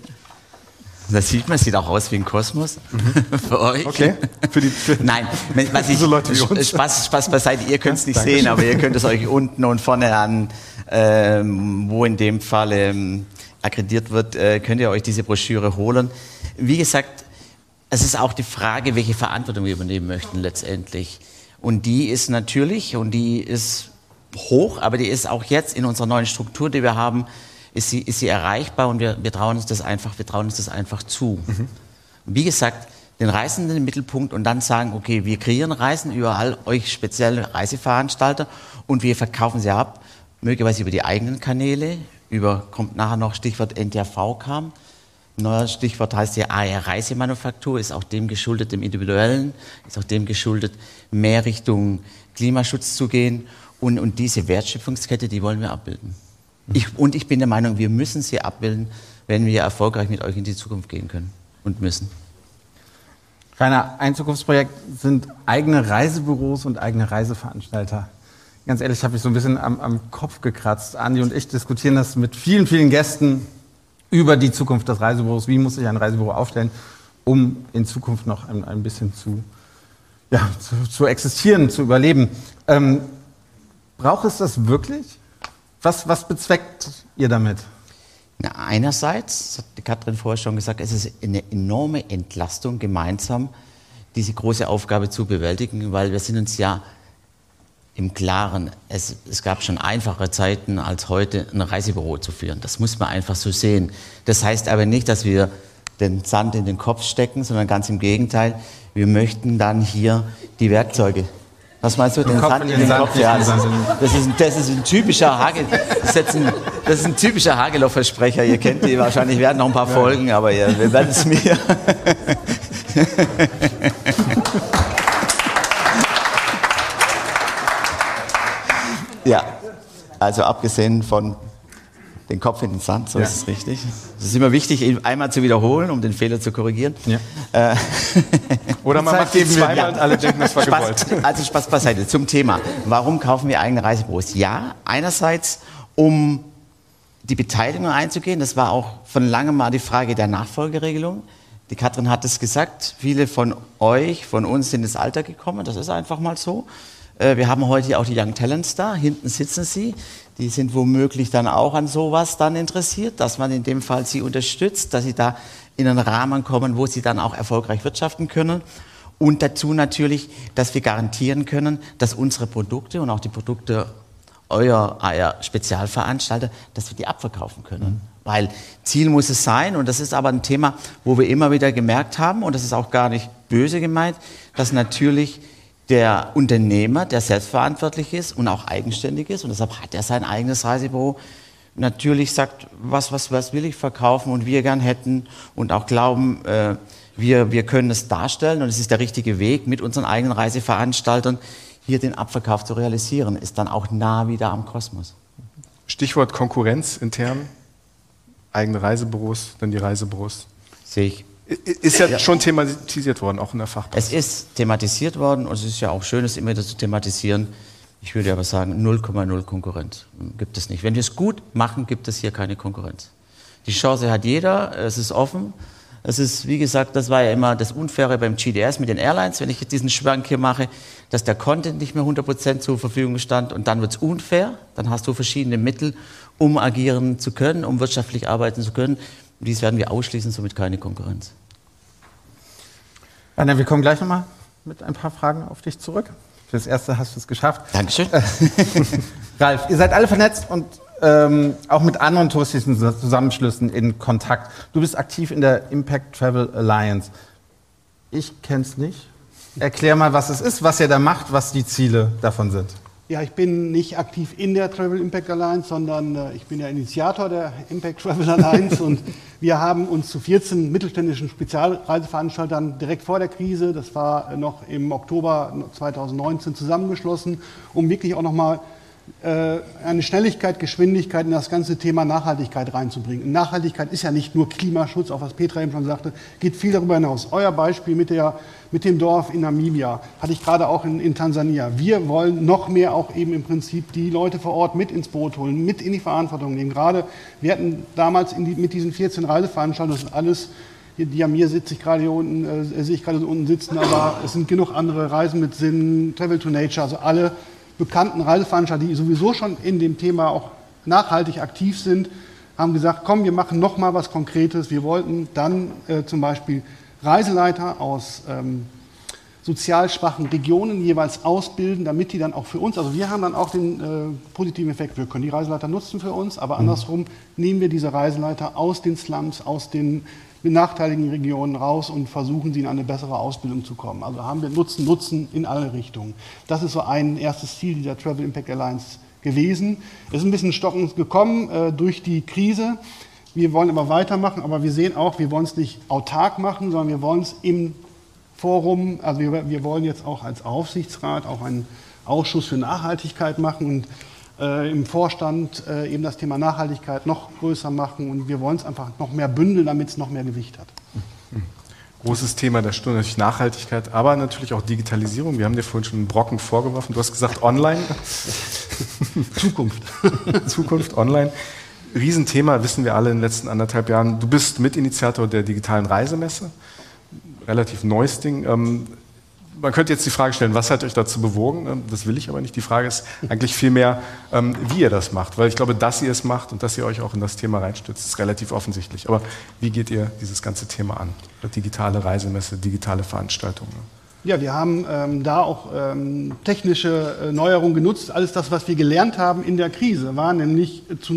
Das sieht man, sieht auch aus wie ein Kosmos mhm. für euch. Okay. Für die, für Nein, was ich, so Leute wie uns. Spaß, Spaß beiseite, ihr könnt es nicht Dankeschön. sehen, aber ihr könnt es euch unten und vorne an ähm, wo in dem Fall ähm, akkreditiert wird, äh, könnt ihr euch diese Broschüre holen. Wie gesagt, es ist auch die Frage, welche Verantwortung wir übernehmen möchten letztendlich. Und die ist natürlich, und die ist hoch, aber die ist auch jetzt in unserer neuen Struktur, die wir haben, ist sie, ist sie erreichbar und wir, wir trauen uns das einfach, wir trauen uns das einfach zu. Mhm. Wie gesagt, den Reisenden im Mittelpunkt und dann sagen, okay, wir kreieren Reisen überall, euch spezielle Reiseveranstalter und wir verkaufen sie ab möglicherweise über die eigenen Kanäle, über, kommt nachher noch Stichwort NTV kam. Neues Stichwort heißt ja AR Reisemanufaktur, ist auch dem geschuldet, dem Individuellen, ist auch dem geschuldet, mehr Richtung Klimaschutz zu gehen. Und, und diese Wertschöpfungskette, die wollen wir abbilden. Ich, und ich bin der Meinung, wir müssen sie abbilden, wenn wir erfolgreich mit euch in die Zukunft gehen können und müssen. Rainer, ein Zukunftsprojekt sind eigene Reisebüros und eigene Reiseveranstalter ganz ehrlich, habe ich so ein bisschen am, am, Kopf gekratzt. Andi und ich diskutieren das mit vielen, vielen Gästen über die Zukunft des Reisebüros. Wie muss sich ein Reisebüro aufstellen, um in Zukunft noch ein, ein bisschen zu, ja, zu, zu, existieren, zu überleben? Ähm, Braucht es das wirklich? Was, was bezweckt ihr damit? Na, einerseits, das hat die Katrin vorher schon gesagt, es ist eine enorme Entlastung, gemeinsam diese große Aufgabe zu bewältigen, weil wir sind uns ja im Klaren, es, es gab schon einfache Zeiten als heute, ein Reisebüro zu führen. Das muss man einfach so sehen. Das heißt aber nicht, dass wir den Sand in den Kopf stecken, sondern ganz im Gegenteil, wir möchten dann hier die Werkzeuge was meinst du? Den, den Sand in den, Kopf? Ja, das, ist, das, ist, das ist ein typischer Hagel. Das ist, ein, das ist ein typischer Hageloff-Versprecher. Ihr kennt die wahrscheinlich. werden noch ein paar Folgen, aber ja, wir werden es mir. ja, also abgesehen von den Kopf in den Sand, so ja. ist es richtig. Es ist immer wichtig, einmal zu wiederholen, um den Fehler zu korrigieren. Ja. Äh, Oder man macht es zweimal ja. und alle denken, das war Spaß, gewollt. Also Spaß beiseite. Zum Thema, warum kaufen wir eigene Reisebüros? Ja, einerseits, um die Beteiligung einzugehen. Das war auch von langem mal die Frage der Nachfolgeregelung. Die Katrin hat es gesagt, viele von euch, von uns sind ins Alter gekommen. Das ist einfach mal so. Äh, wir haben heute auch die Young Talents da. Hinten sitzen sie. Die sind womöglich dann auch an sowas dann interessiert, dass man in dem Fall sie unterstützt, dass sie da in einen Rahmen kommen, wo sie dann auch erfolgreich wirtschaften können. Und dazu natürlich, dass wir garantieren können, dass unsere Produkte und auch die Produkte euer AR-Spezialveranstalter, dass wir die abverkaufen können. Mhm. Weil Ziel muss es sein, und das ist aber ein Thema, wo wir immer wieder gemerkt haben, und das ist auch gar nicht böse gemeint, dass natürlich der Unternehmer, der selbstverantwortlich ist und auch eigenständig ist, und deshalb hat er sein eigenes Reisebüro, natürlich sagt, was, was, was will ich verkaufen und wir gern hätten und auch glauben, äh, wir, wir können es darstellen und es ist der richtige Weg, mit unseren eigenen Reiseveranstaltern hier den Abverkauf zu realisieren, ist dann auch nah wieder am Kosmos. Stichwort Konkurrenz intern, eigene Reisebüros, dann die Reisebüros. Sehe ich ist ja, ja, schon thematisiert worden, auch in der Fachpresse. Es ist thematisiert worden und es ist ja auch schön, es immer wieder zu thematisieren. Ich würde aber sagen, 0,0 Konkurrenz gibt es nicht. Wenn wir es gut machen, gibt es hier keine Konkurrenz. Die Chance hat jeder, es ist offen. Es ist, wie gesagt, das war ja immer das Unfaire beim GDS mit den Airlines, wenn ich jetzt diesen Schwank hier mache, dass der Content nicht mehr 100% zur Verfügung stand und dann wird es unfair. Dann hast du verschiedene Mittel, um agieren zu können, um wirtschaftlich arbeiten zu können. Dies werden wir ausschließen, somit keine Konkurrenz. Anna, wir kommen gleich nochmal mit ein paar Fragen auf dich zurück. Für das erste hast du es geschafft. Dankeschön. Ralf, ihr seid alle vernetzt und ähm, auch mit anderen touristischen Zusammenschlüssen in Kontakt. Du bist aktiv in der Impact Travel Alliance. Ich kenne es nicht. Erklär mal, was es ist, was ihr da macht, was die Ziele davon sind. Ja, ich bin nicht aktiv in der Travel Impact Alliance, sondern äh, ich bin der Initiator der Impact Travel Alliance. Und wir haben uns zu 14 mittelständischen Spezialreiseveranstaltern direkt vor der Krise, das war noch im Oktober 2019, zusammengeschlossen, um wirklich auch nochmal eine Schnelligkeit, Geschwindigkeit in das ganze Thema Nachhaltigkeit reinzubringen. Nachhaltigkeit ist ja nicht nur Klimaschutz, auch was Petra eben schon sagte, geht viel darüber hinaus. Euer Beispiel mit, der, mit dem Dorf in Namibia hatte ich gerade auch in, in Tansania. Wir wollen noch mehr auch eben im Prinzip die Leute vor Ort mit ins Boot holen, mit in die Verantwortung nehmen. Gerade, wir hatten damals die, mit diesen 14 Reiseveranstaltungen, das sind alles die an mir sitze ich gerade hier unten, äh, sehe ich gerade unten sitzen, aber es sind genug andere Reisen mit Sinn, Travel to Nature, also alle bekannten Reiseveranstalter, die sowieso schon in dem Thema auch nachhaltig aktiv sind, haben gesagt, komm, wir machen noch mal was Konkretes. Wir wollten dann äh, zum Beispiel Reiseleiter aus ähm, sozial schwachen Regionen jeweils ausbilden, damit die dann auch für uns, also wir haben dann auch den äh, positiven Effekt, wir können die Reiseleiter nutzen für uns, aber mhm. andersrum nehmen wir diese Reiseleiter aus den Slums, aus den benachteiligten Regionen raus und versuchen sie in eine bessere Ausbildung zu kommen. Also haben wir Nutzen, Nutzen in alle Richtungen. Das ist so ein erstes Ziel dieser Travel Impact Alliance gewesen. Es ist ein bisschen stockend gekommen äh, durch die Krise. Wir wollen aber weitermachen, aber wir sehen auch, wir wollen es nicht autark machen, sondern wir wollen es im Forum, also wir, wir wollen jetzt auch als Aufsichtsrat auch einen Ausschuss für Nachhaltigkeit machen und äh, im Vorstand äh, eben das Thema Nachhaltigkeit noch größer machen und wir wollen es einfach noch mehr bündeln, damit es noch mehr Gewicht hat. Großes Thema der Stunde natürlich Nachhaltigkeit, aber natürlich auch Digitalisierung. Wir haben dir vorhin schon einen Brocken vorgeworfen. Du hast gesagt online. Zukunft. Zukunft, online. Riesenthema, wissen wir alle in den letzten anderthalb Jahren. Du bist Mitinitiator der digitalen Reisemesse. Relativ neues Ding. Ähm, man könnte jetzt die Frage stellen, was hat euch dazu bewogen? Das will ich aber nicht. Die Frage ist eigentlich vielmehr, ähm, wie ihr das macht. Weil ich glaube, dass ihr es macht und dass ihr euch auch in das Thema reinstützt, ist relativ offensichtlich. Aber wie geht ihr dieses ganze Thema an? Digitale Reisemesse, digitale Veranstaltungen? Ja, wir haben ähm, da auch ähm, technische äh, Neuerungen genutzt. Alles das, was wir gelernt haben in der Krise, war nämlich zu,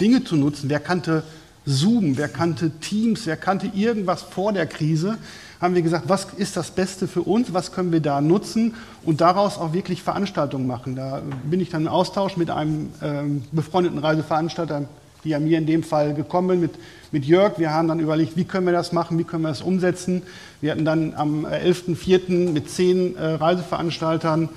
Dinge zu nutzen. Wer kannte Zoom, wer kannte Teams, wer kannte irgendwas vor der Krise? Haben wir gesagt, was ist das Beste für uns, was können wir da nutzen und daraus auch wirklich Veranstaltungen machen. Da bin ich dann im Austausch mit einem ähm, befreundeten Reiseveranstalter, die ja mir in dem Fall gekommen mit, mit Jörg. Wir haben dann überlegt, wie können wir das machen, wie können wir das umsetzen. Wir hatten dann am 11.04. mit zehn äh, Reiseveranstaltern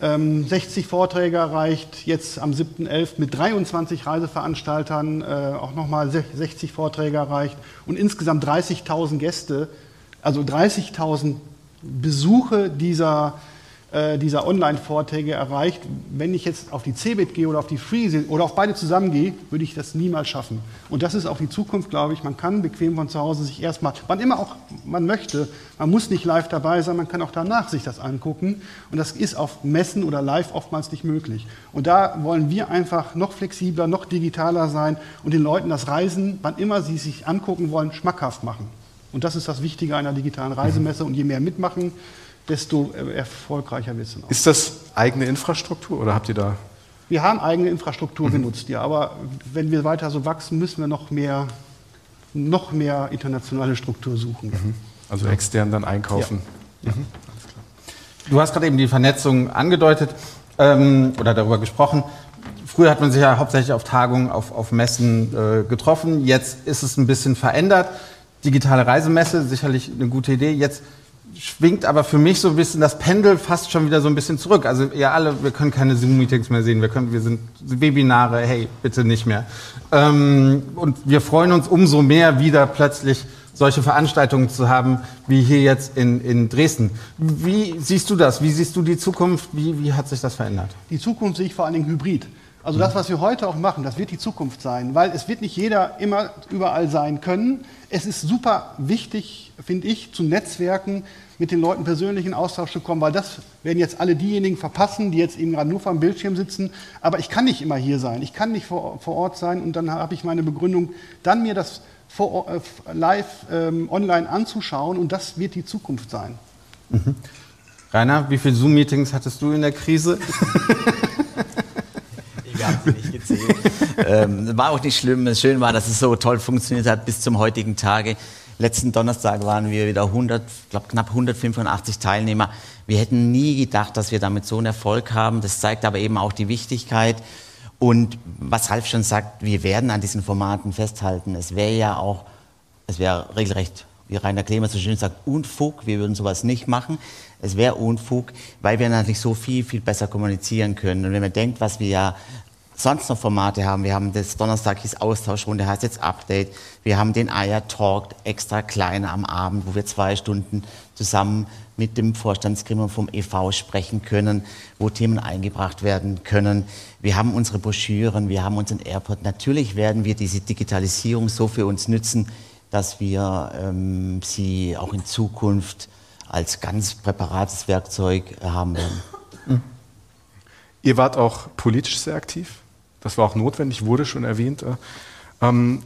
ähm, 60 Vorträge erreicht, jetzt am 7.11. mit 23 Reiseveranstaltern äh, auch nochmal 60 Vorträge erreicht und insgesamt 30.000 Gäste, also 30.000 Besuche dieser äh, dieser Online-Vorträge erreicht. Wenn ich jetzt auf die CeBIT gehe oder auf die Freeze oder auf beide zusammen gehe, würde ich das niemals schaffen. Und das ist auch die Zukunft, glaube ich. Man kann bequem von zu Hause sich erstmal, wann immer auch man möchte, man muss nicht live dabei sein, man kann auch danach sich das angucken. Und das ist auf Messen oder live oftmals nicht möglich. Und da wollen wir einfach noch flexibler, noch digitaler sein und den Leuten das Reisen, wann immer sie sich angucken wollen, schmackhaft machen. Und das ist das Wichtige einer digitalen Reisemesse. Und je mehr mitmachen, desto äh, erfolgreicher wird es dann auch. Ist das eigene Infrastruktur oder habt ihr da? Wir haben eigene Infrastruktur mhm. genutzt, ja, aber wenn wir weiter so wachsen, müssen wir noch mehr, noch mehr internationale Struktur suchen. Mhm. Also extern dann einkaufen. Ja. Mhm. Du hast gerade eben die Vernetzung angedeutet ähm, oder darüber gesprochen. Früher hat man sich ja hauptsächlich auf Tagungen, auf, auf Messen äh, getroffen. Jetzt ist es ein bisschen verändert. Digitale Reisemesse, sicherlich eine gute Idee. Jetzt schwingt aber für mich so ein bisschen das Pendel fast schon wieder so ein bisschen zurück. Also ihr alle, wir können keine Zoom-Meetings mehr sehen, wir, können, wir sind Webinare, hey, bitte nicht mehr. Ähm, und wir freuen uns umso mehr wieder plötzlich solche Veranstaltungen zu haben, wie hier jetzt in, in Dresden. Wie siehst du das? Wie siehst du die Zukunft? Wie, wie hat sich das verändert? Die Zukunft sehe ich vor allen Dingen hybrid. Also das, was wir heute auch machen, das wird die Zukunft sein, weil es wird nicht jeder immer überall sein können. Es ist super wichtig, finde ich, zu Netzwerken, mit den Leuten persönlich in Austausch zu kommen, weil das werden jetzt alle diejenigen verpassen, die jetzt eben gerade nur vor dem Bildschirm sitzen. Aber ich kann nicht immer hier sein, ich kann nicht vor, vor Ort sein und dann habe ich meine Begründung, dann mir das vor, äh, live ähm, online anzuschauen und das wird die Zukunft sein. Mhm. Rainer, wie viele Zoom-Meetings hattest du in der Krise? Wir haben sie nicht gezählt. ähm, war auch nicht schlimm. Schön war, dass es so toll funktioniert hat bis zum heutigen Tage. Letzten Donnerstag waren wir wieder 100, glaub, knapp 185 Teilnehmer. Wir hätten nie gedacht, dass wir damit so einen Erfolg haben. Das zeigt aber eben auch die Wichtigkeit. Und was Ralf schon sagt, wir werden an diesen Formaten festhalten. Es wäre ja auch, es wäre regelrecht, wie Rainer Klemer so schön sagt, Unfug. Wir würden sowas nicht machen. Es wäre Unfug, weil wir natürlich so viel, viel besser kommunizieren können. Und wenn man denkt, was wir ja sonst noch Formate haben. Wir haben das Donnerstag hieß Austauschrunde, heißt jetzt Update. Wir haben den Eier Talk extra kleiner am Abend, wo wir zwei Stunden zusammen mit dem Vorstandsgremium vom EV sprechen können, wo Themen eingebracht werden können. Wir haben unsere Broschüren, wir haben unseren Airport. Natürlich werden wir diese Digitalisierung so für uns nützen, dass wir ähm, sie auch in Zukunft als ganz präparates Werkzeug haben werden. Ihr wart auch politisch sehr aktiv. Das war auch notwendig, wurde schon erwähnt. Äh, ähm,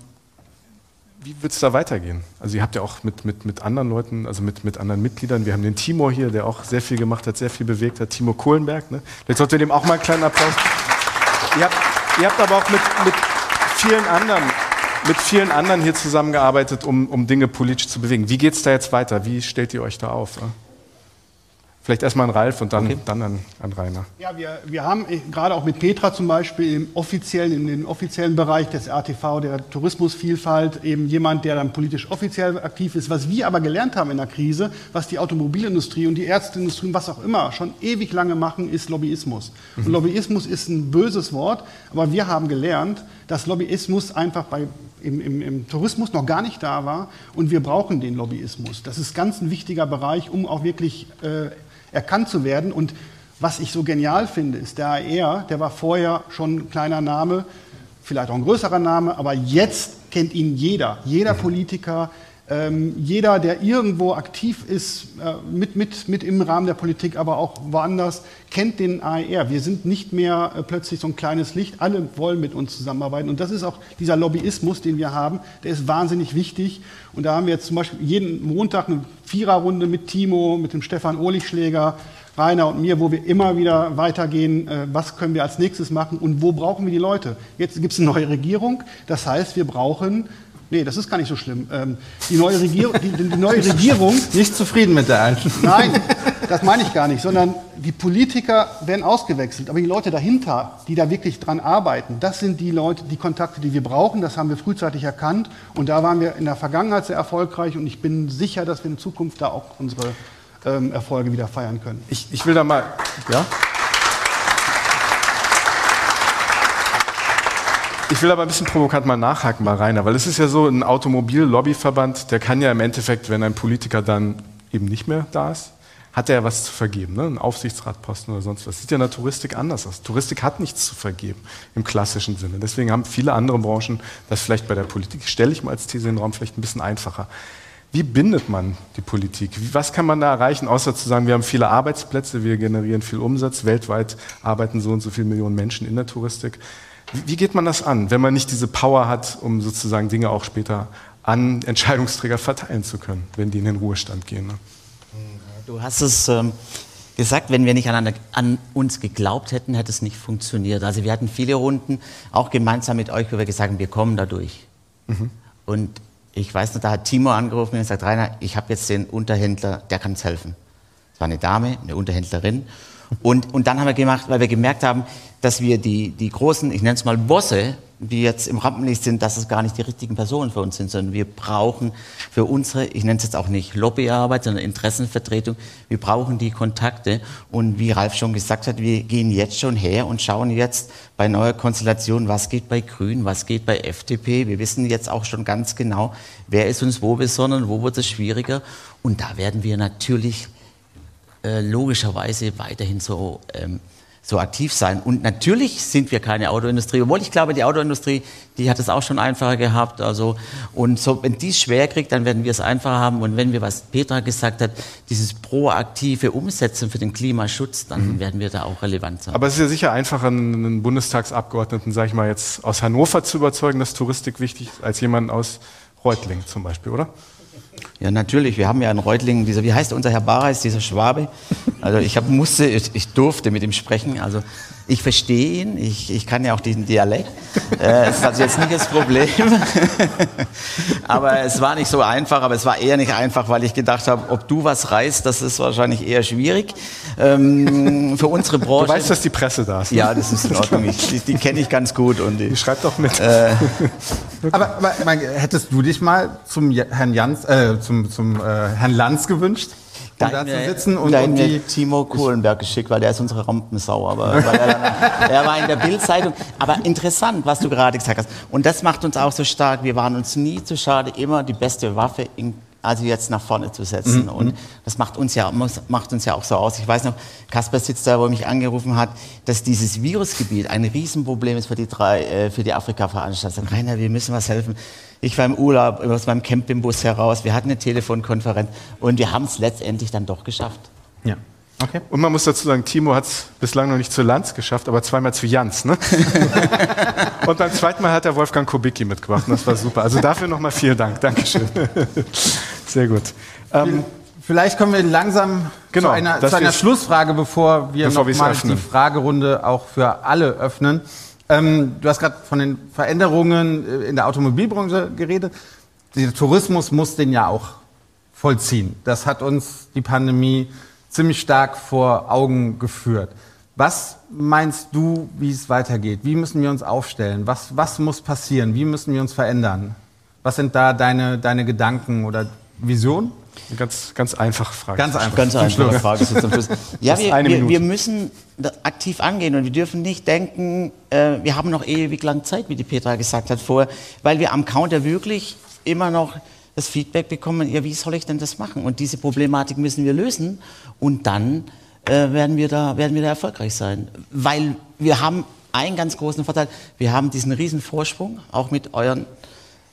wie wird es da weitergehen? Also ihr habt ja auch mit, mit, mit anderen Leuten, also mit, mit anderen Mitgliedern, wir haben den Timur hier, der auch sehr viel gemacht hat, sehr viel bewegt hat, Timo Kohlenberg. Ne? Vielleicht sollten wir dem auch mal einen kleinen Applaus. ihr, habt, ihr habt aber auch mit, mit vielen anderen mit vielen anderen hier zusammengearbeitet, um, um Dinge politisch zu bewegen. Wie geht es da jetzt weiter? Wie stellt ihr euch da auf? Vielleicht erstmal an Ralf und dann, okay. dann an, an Rainer. Ja, wir, wir haben äh, gerade auch mit Petra zum Beispiel im offiziellen, in den offiziellen Bereich des RTV, der Tourismusvielfalt, eben jemand, der dann politisch offiziell aktiv ist. Was wir aber gelernt haben in der Krise, was die Automobilindustrie und die Ärzteindustrie und was auch immer schon ewig lange machen, ist Lobbyismus. Mhm. Und Lobbyismus ist ein böses Wort, aber wir haben gelernt, dass Lobbyismus einfach bei im, im, im, Tourismus noch gar nicht da war und wir brauchen den Lobbyismus. Das ist ganz ein wichtiger Bereich, um auch wirklich äh, erkannt zu werden. Und was ich so genial finde, ist der AR, der war vorher schon ein kleiner Name, vielleicht auch ein größerer Name, aber jetzt kennt ihn jeder. Jeder Politiker Ähm, jeder, der irgendwo aktiv ist, äh, mit, mit, mit im Rahmen der Politik, aber auch woanders, kennt den AER. Wir sind nicht mehr äh, plötzlich so ein kleines Licht. Alle wollen mit uns zusammenarbeiten. Und das ist auch dieser Lobbyismus, den wir haben, der ist wahnsinnig wichtig. Und da haben wir jetzt zum Beispiel jeden Montag eine Viererrunde mit Timo, mit dem Stefan Ohlichschläger, Rainer und mir, wo wir immer wieder weitergehen, äh, was können wir als nächstes machen und wo brauchen wir die Leute. Jetzt gibt es eine neue Regierung, das heißt, wir brauchen Nee, das ist gar nicht so schlimm. Ähm, die, neue Regierung, die, die, neue Regierung. Nicht zufrieden mit der alten. Nein, das meine ich gar nicht, sondern die Politiker werden ausgewechselt. Aber die Leute dahinter, die da wirklich dran arbeiten, das sind die Leute, die Kontakte, die wir brauchen. Das haben wir frühzeitig erkannt. Und da waren wir in der Vergangenheit sehr erfolgreich. Und ich bin sicher, dass wir in Zukunft da auch unsere ähm, Erfolge wieder feiern können. Ich, ich will da mal. Ja? Ich will aber ein bisschen provokant mal nachhaken bei Rainer, weil es ist ja so, ein Automobil-Lobbyverband, der kann ja im Endeffekt, wenn ein Politiker dann eben nicht mehr da ist, hat er ja was zu vergeben, ne? ein Aufsichtsratposten oder sonst was. Sieht ja in der Touristik anders aus. Touristik hat nichts zu vergeben im klassischen Sinne. Deswegen haben viele andere Branchen das vielleicht bei der Politik, stelle ich mal als These in den Raum, vielleicht ein bisschen einfacher. Wie bindet man die Politik? Was kann man da erreichen, außer zu sagen, wir haben viele Arbeitsplätze, wir generieren viel Umsatz, weltweit arbeiten so und so viele Millionen Menschen in der Touristik. Wie geht man das an, wenn man nicht diese Power hat, um sozusagen Dinge auch später an Entscheidungsträger verteilen zu können, wenn die in den Ruhestand gehen? Ne? Du hast es ähm, gesagt, wenn wir nicht an, an, uns geglaubt hätten, hätte es nicht funktioniert. Also wir hatten viele Runden, auch gemeinsam mit euch, wo wir gesagt haben, wir kommen da durch. Mhm. Und ich weiß noch, da hat Timo angerufen und gesagt, Rainer, ich habe jetzt den Unterhändler, der kann uns helfen. Es war eine Dame, eine Unterhändlerin. Und, und dann haben wir gemacht, weil wir gemerkt haben, dass wir die, die großen, ich nenne es mal Bosse, die jetzt im Rampenlicht sind, dass es gar nicht die richtigen Personen für uns sind, sondern wir brauchen für unsere, ich nenne es jetzt auch nicht Lobbyarbeit, sondern Interessenvertretung, wir brauchen die Kontakte. Und wie Ralf schon gesagt hat, wir gehen jetzt schon her und schauen jetzt bei neuer Konstellation, was geht bei Grün, was geht bei FDP. Wir wissen jetzt auch schon ganz genau, wer ist uns wo besonnen, wo wird es schwieriger. Und da werden wir natürlich äh, logischerweise weiterhin so, ähm, so aktiv sein. Und natürlich sind wir keine Autoindustrie, obwohl ich glaube, die Autoindustrie, die hat es auch schon einfacher gehabt. Also, und so, wenn die es schwer kriegt, dann werden wir es einfacher haben. Und wenn wir, was Petra gesagt hat, dieses proaktive Umsetzen für den Klimaschutz, dann mhm. werden wir da auch relevant sein. Aber es ist ja sicher einfacher, einen Bundestagsabgeordneten, sage ich mal, jetzt aus Hannover zu überzeugen, dass Touristik wichtig ist, als jemanden aus Reutlingen zum Beispiel, oder? Ja, natürlich. Wir haben ja in Reutlingen, dieser, wie heißt unser Herr Bareis, dieser Schwabe? Also ich hab, musste, ich, ich durfte mit ihm sprechen. Also ich verstehe ihn, ich, ich kann ja auch diesen Dialekt. Äh, das ist also jetzt nicht das Problem. aber es war nicht so einfach, aber es war eher nicht einfach, weil ich gedacht habe, ob du was reißt, das ist wahrscheinlich eher schwierig. Ähm, für unsere Branche. Du weißt, dass die Presse da ist. Ne? Ja, das ist in Ordnung. Ich, die, die kenne ich ganz gut. Und die, die schreibt doch mit. Äh, aber, aber hättest du dich mal zum Herrn Jans, äh, zum, zum äh, Herrn Lanz gewünscht? um da, zu sitzen und, und die Timo Kohlenberg geschickt, weil der ist unsere Rampensau. Aber er, er, war in der Bildzeitung. Aber interessant, was du gerade gesagt hast. Und das macht uns auch so stark. Wir waren uns nie zu schade, immer die beste Waffe in also jetzt nach vorne zu setzen. Mhm. Und das macht uns, ja, macht uns ja auch so aus. Ich weiß noch, Kasper sitzt da, wo er mich angerufen hat, dass dieses Virusgebiet ein Riesenproblem ist für die drei, äh, für die Afrika-Veranstalter. Rainer, wir müssen was helfen. Ich war im Urlaub aus meinem Campingbus heraus. Wir hatten eine Telefonkonferenz und wir haben es letztendlich dann doch geschafft. Ja. Okay. Und man muss dazu sagen, Timo hat es bislang noch nicht zu Lanz geschafft, aber zweimal zu Jans. Ne? und beim zweiten Mal hat er Wolfgang Kubicki mitgebracht und das war super. Also dafür nochmal vielen Dank. Dankeschön. Sehr gut. Ähm, Vielleicht kommen wir langsam genau, zu einer, zu einer Schlussfrage, bevor wir bevor nochmal die Fragerunde auch für alle öffnen. Ähm, du hast gerade von den Veränderungen äh, in der Automobilbranche geredet. Der Tourismus muss den ja auch vollziehen. Das hat uns die Pandemie ziemlich stark vor Augen geführt. Was meinst du, wie es weitergeht? Wie müssen wir uns aufstellen? Was, was muss passieren? Wie müssen wir uns verändern? Was sind da deine, deine Gedanken oder Visionen? Eine ganz, ganz einfache Frage. Ganz einfach. Ganz einfache Frage. ja, wir, wir, wir, müssen aktiv angehen und wir dürfen nicht denken, äh, wir haben noch ewig lang Zeit, wie die Petra gesagt hat vorher, weil wir am Counter wirklich immer noch das Feedback bekommen, ja, wie soll ich denn das machen? Und diese Problematik müssen wir lösen und dann äh, werden, wir da, werden wir da erfolgreich sein. Weil wir haben einen ganz großen Vorteil, wir haben diesen riesen Vorsprung, auch mit euren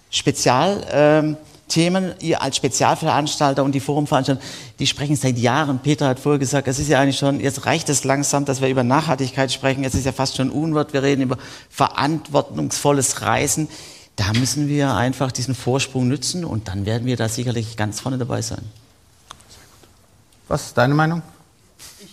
Spezial. Ähm, Themen, ihr als Spezialveranstalter und die Forumveranstalter, die sprechen seit Jahren. Peter hat vorher gesagt, es ist ja eigentlich schon, jetzt reicht es langsam, dass wir über Nachhaltigkeit sprechen. Es ist ja fast schon Unwort. Wir reden über verantwortungsvolles Reisen. Da müssen wir einfach diesen Vorsprung nützen und dann werden wir da sicherlich ganz vorne dabei sein. Was ist deine Meinung?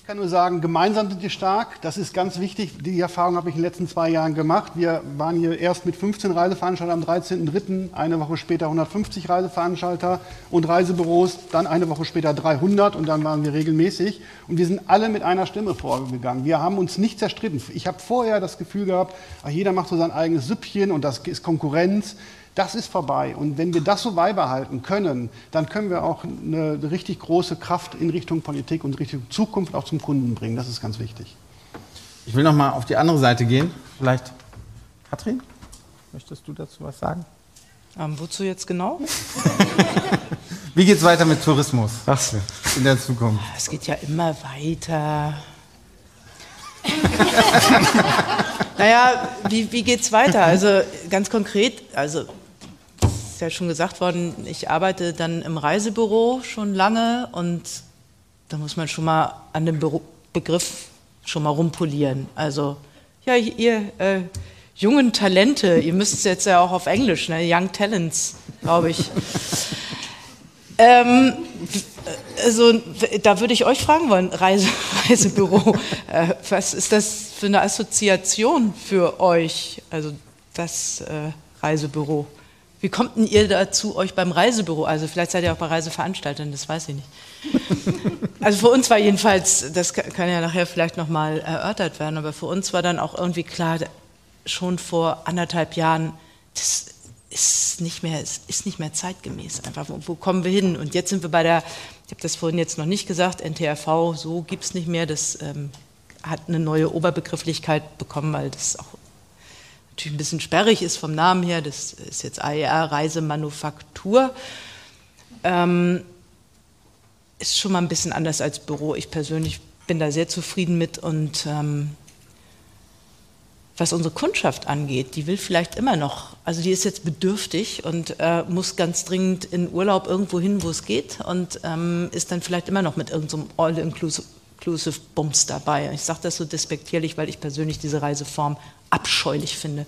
Ich kann nur sagen, gemeinsam sind wir stark. Das ist ganz wichtig. Die Erfahrung habe ich in den letzten zwei Jahren gemacht. Wir waren hier erst mit 15 Reiseveranstaltern am 13.03., eine Woche später 150 Reiseveranstalter und Reisebüros, dann eine Woche später 300 und dann waren wir regelmäßig. Und wir sind alle mit einer Stimme vorgegangen. Wir haben uns nicht zerstritten. Ich habe vorher das Gefühl gehabt, jeder macht so sein eigenes Süppchen und das ist Konkurrenz. Das ist vorbei. Und wenn wir das so beibehalten können, dann können wir auch eine richtig große Kraft in Richtung Politik und Richtung Zukunft auch zum Kunden bringen. Das ist ganz wichtig. Ich will noch mal auf die andere Seite gehen. Vielleicht, Katrin, möchtest du dazu was sagen? Ähm, wozu jetzt genau? Wie geht es weiter mit Tourismus Ach so. in der Zukunft? Es geht ja immer weiter. naja, wie, wie geht es weiter? Also ganz konkret, also ja schon gesagt worden, ich arbeite dann im Reisebüro schon lange und da muss man schon mal an dem Beru Begriff schon mal rumpolieren. Also, ja, ihr äh, jungen Talente, ihr müsst es jetzt ja auch auf Englisch, ne? Young Talents, glaube ich. ähm, also, da würde ich euch fragen wollen, Reise, Reisebüro, äh, was ist das für eine Assoziation für euch, also das äh, Reisebüro? Wie kommt denn ihr dazu, euch beim Reisebüro, also vielleicht seid ihr auch bei Reiseveranstaltern, das weiß ich nicht. Also für uns war jedenfalls, das kann ja nachher vielleicht nochmal erörtert werden, aber für uns war dann auch irgendwie klar, schon vor anderthalb Jahren, das ist nicht mehr, ist nicht mehr zeitgemäß. Einfach, wo, wo kommen wir hin? Und jetzt sind wir bei der, ich habe das vorhin jetzt noch nicht gesagt, NTRV, so gibt es nicht mehr. Das ähm, hat eine neue Oberbegrifflichkeit bekommen, weil das auch natürlich ein bisschen sperrig ist vom Namen her. Das ist jetzt AER, Reisemanufaktur. Ähm, ist schon mal ein bisschen anders als Büro. Ich persönlich bin da sehr zufrieden mit und ähm, was unsere Kundschaft angeht, die will vielleicht immer noch, also die ist jetzt bedürftig und äh, muss ganz dringend in Urlaub irgendwo hin, wo es geht und ähm, ist dann vielleicht immer noch mit irgendeinem so All-Inclusive Bums dabei. Ich sage das so despektierlich, weil ich persönlich diese Reiseform abscheulich finde.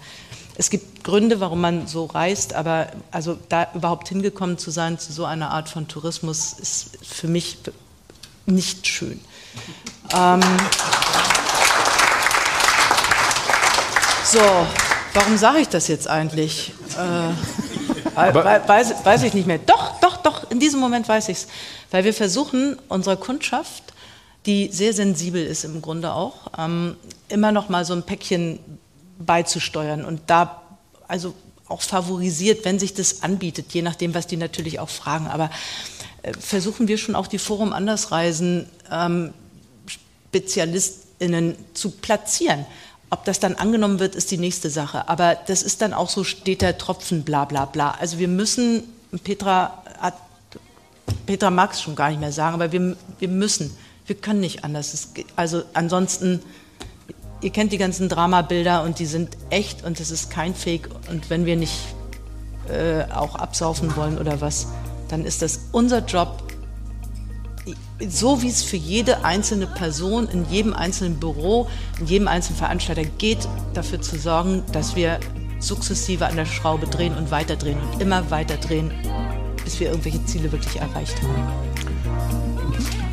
Es gibt Gründe, warum man so reist, aber also da überhaupt hingekommen zu sein zu so einer Art von Tourismus ist für mich nicht schön. Ähm, so, warum sage ich das jetzt eigentlich? Äh, weiß, weiß ich nicht mehr. Doch, doch, doch, in diesem Moment weiß ich es. Weil wir versuchen, unserer Kundschaft, die sehr sensibel ist im Grunde auch, ähm, immer noch mal so ein Päckchen beizusteuern und da also auch favorisiert, wenn sich das anbietet, je nachdem, was die natürlich auch fragen. Aber äh, versuchen wir schon auch die Forum Andersreisen ähm, SpezialistInnen zu platzieren. Ob das dann angenommen wird, ist die nächste Sache. Aber das ist dann auch so steter Tropfen, bla bla bla. Also wir müssen, Petra hat, Petra mag es schon gar nicht mehr sagen, aber wir, wir müssen, wir können nicht anders. Es, also ansonsten ihr kennt die ganzen Dramabilder und die sind echt und es ist kein Fake. Und wenn wir nicht äh, auch absaufen wollen oder was, dann ist das unser Job, so wie es für jede einzelne Person in jedem einzelnen Büro, in jedem einzelnen Veranstalter geht, dafür zu sorgen, dass wir sukzessive an der Schraube drehen und weiter drehen und immer weiter drehen, bis wir irgendwelche Ziele wirklich erreicht haben.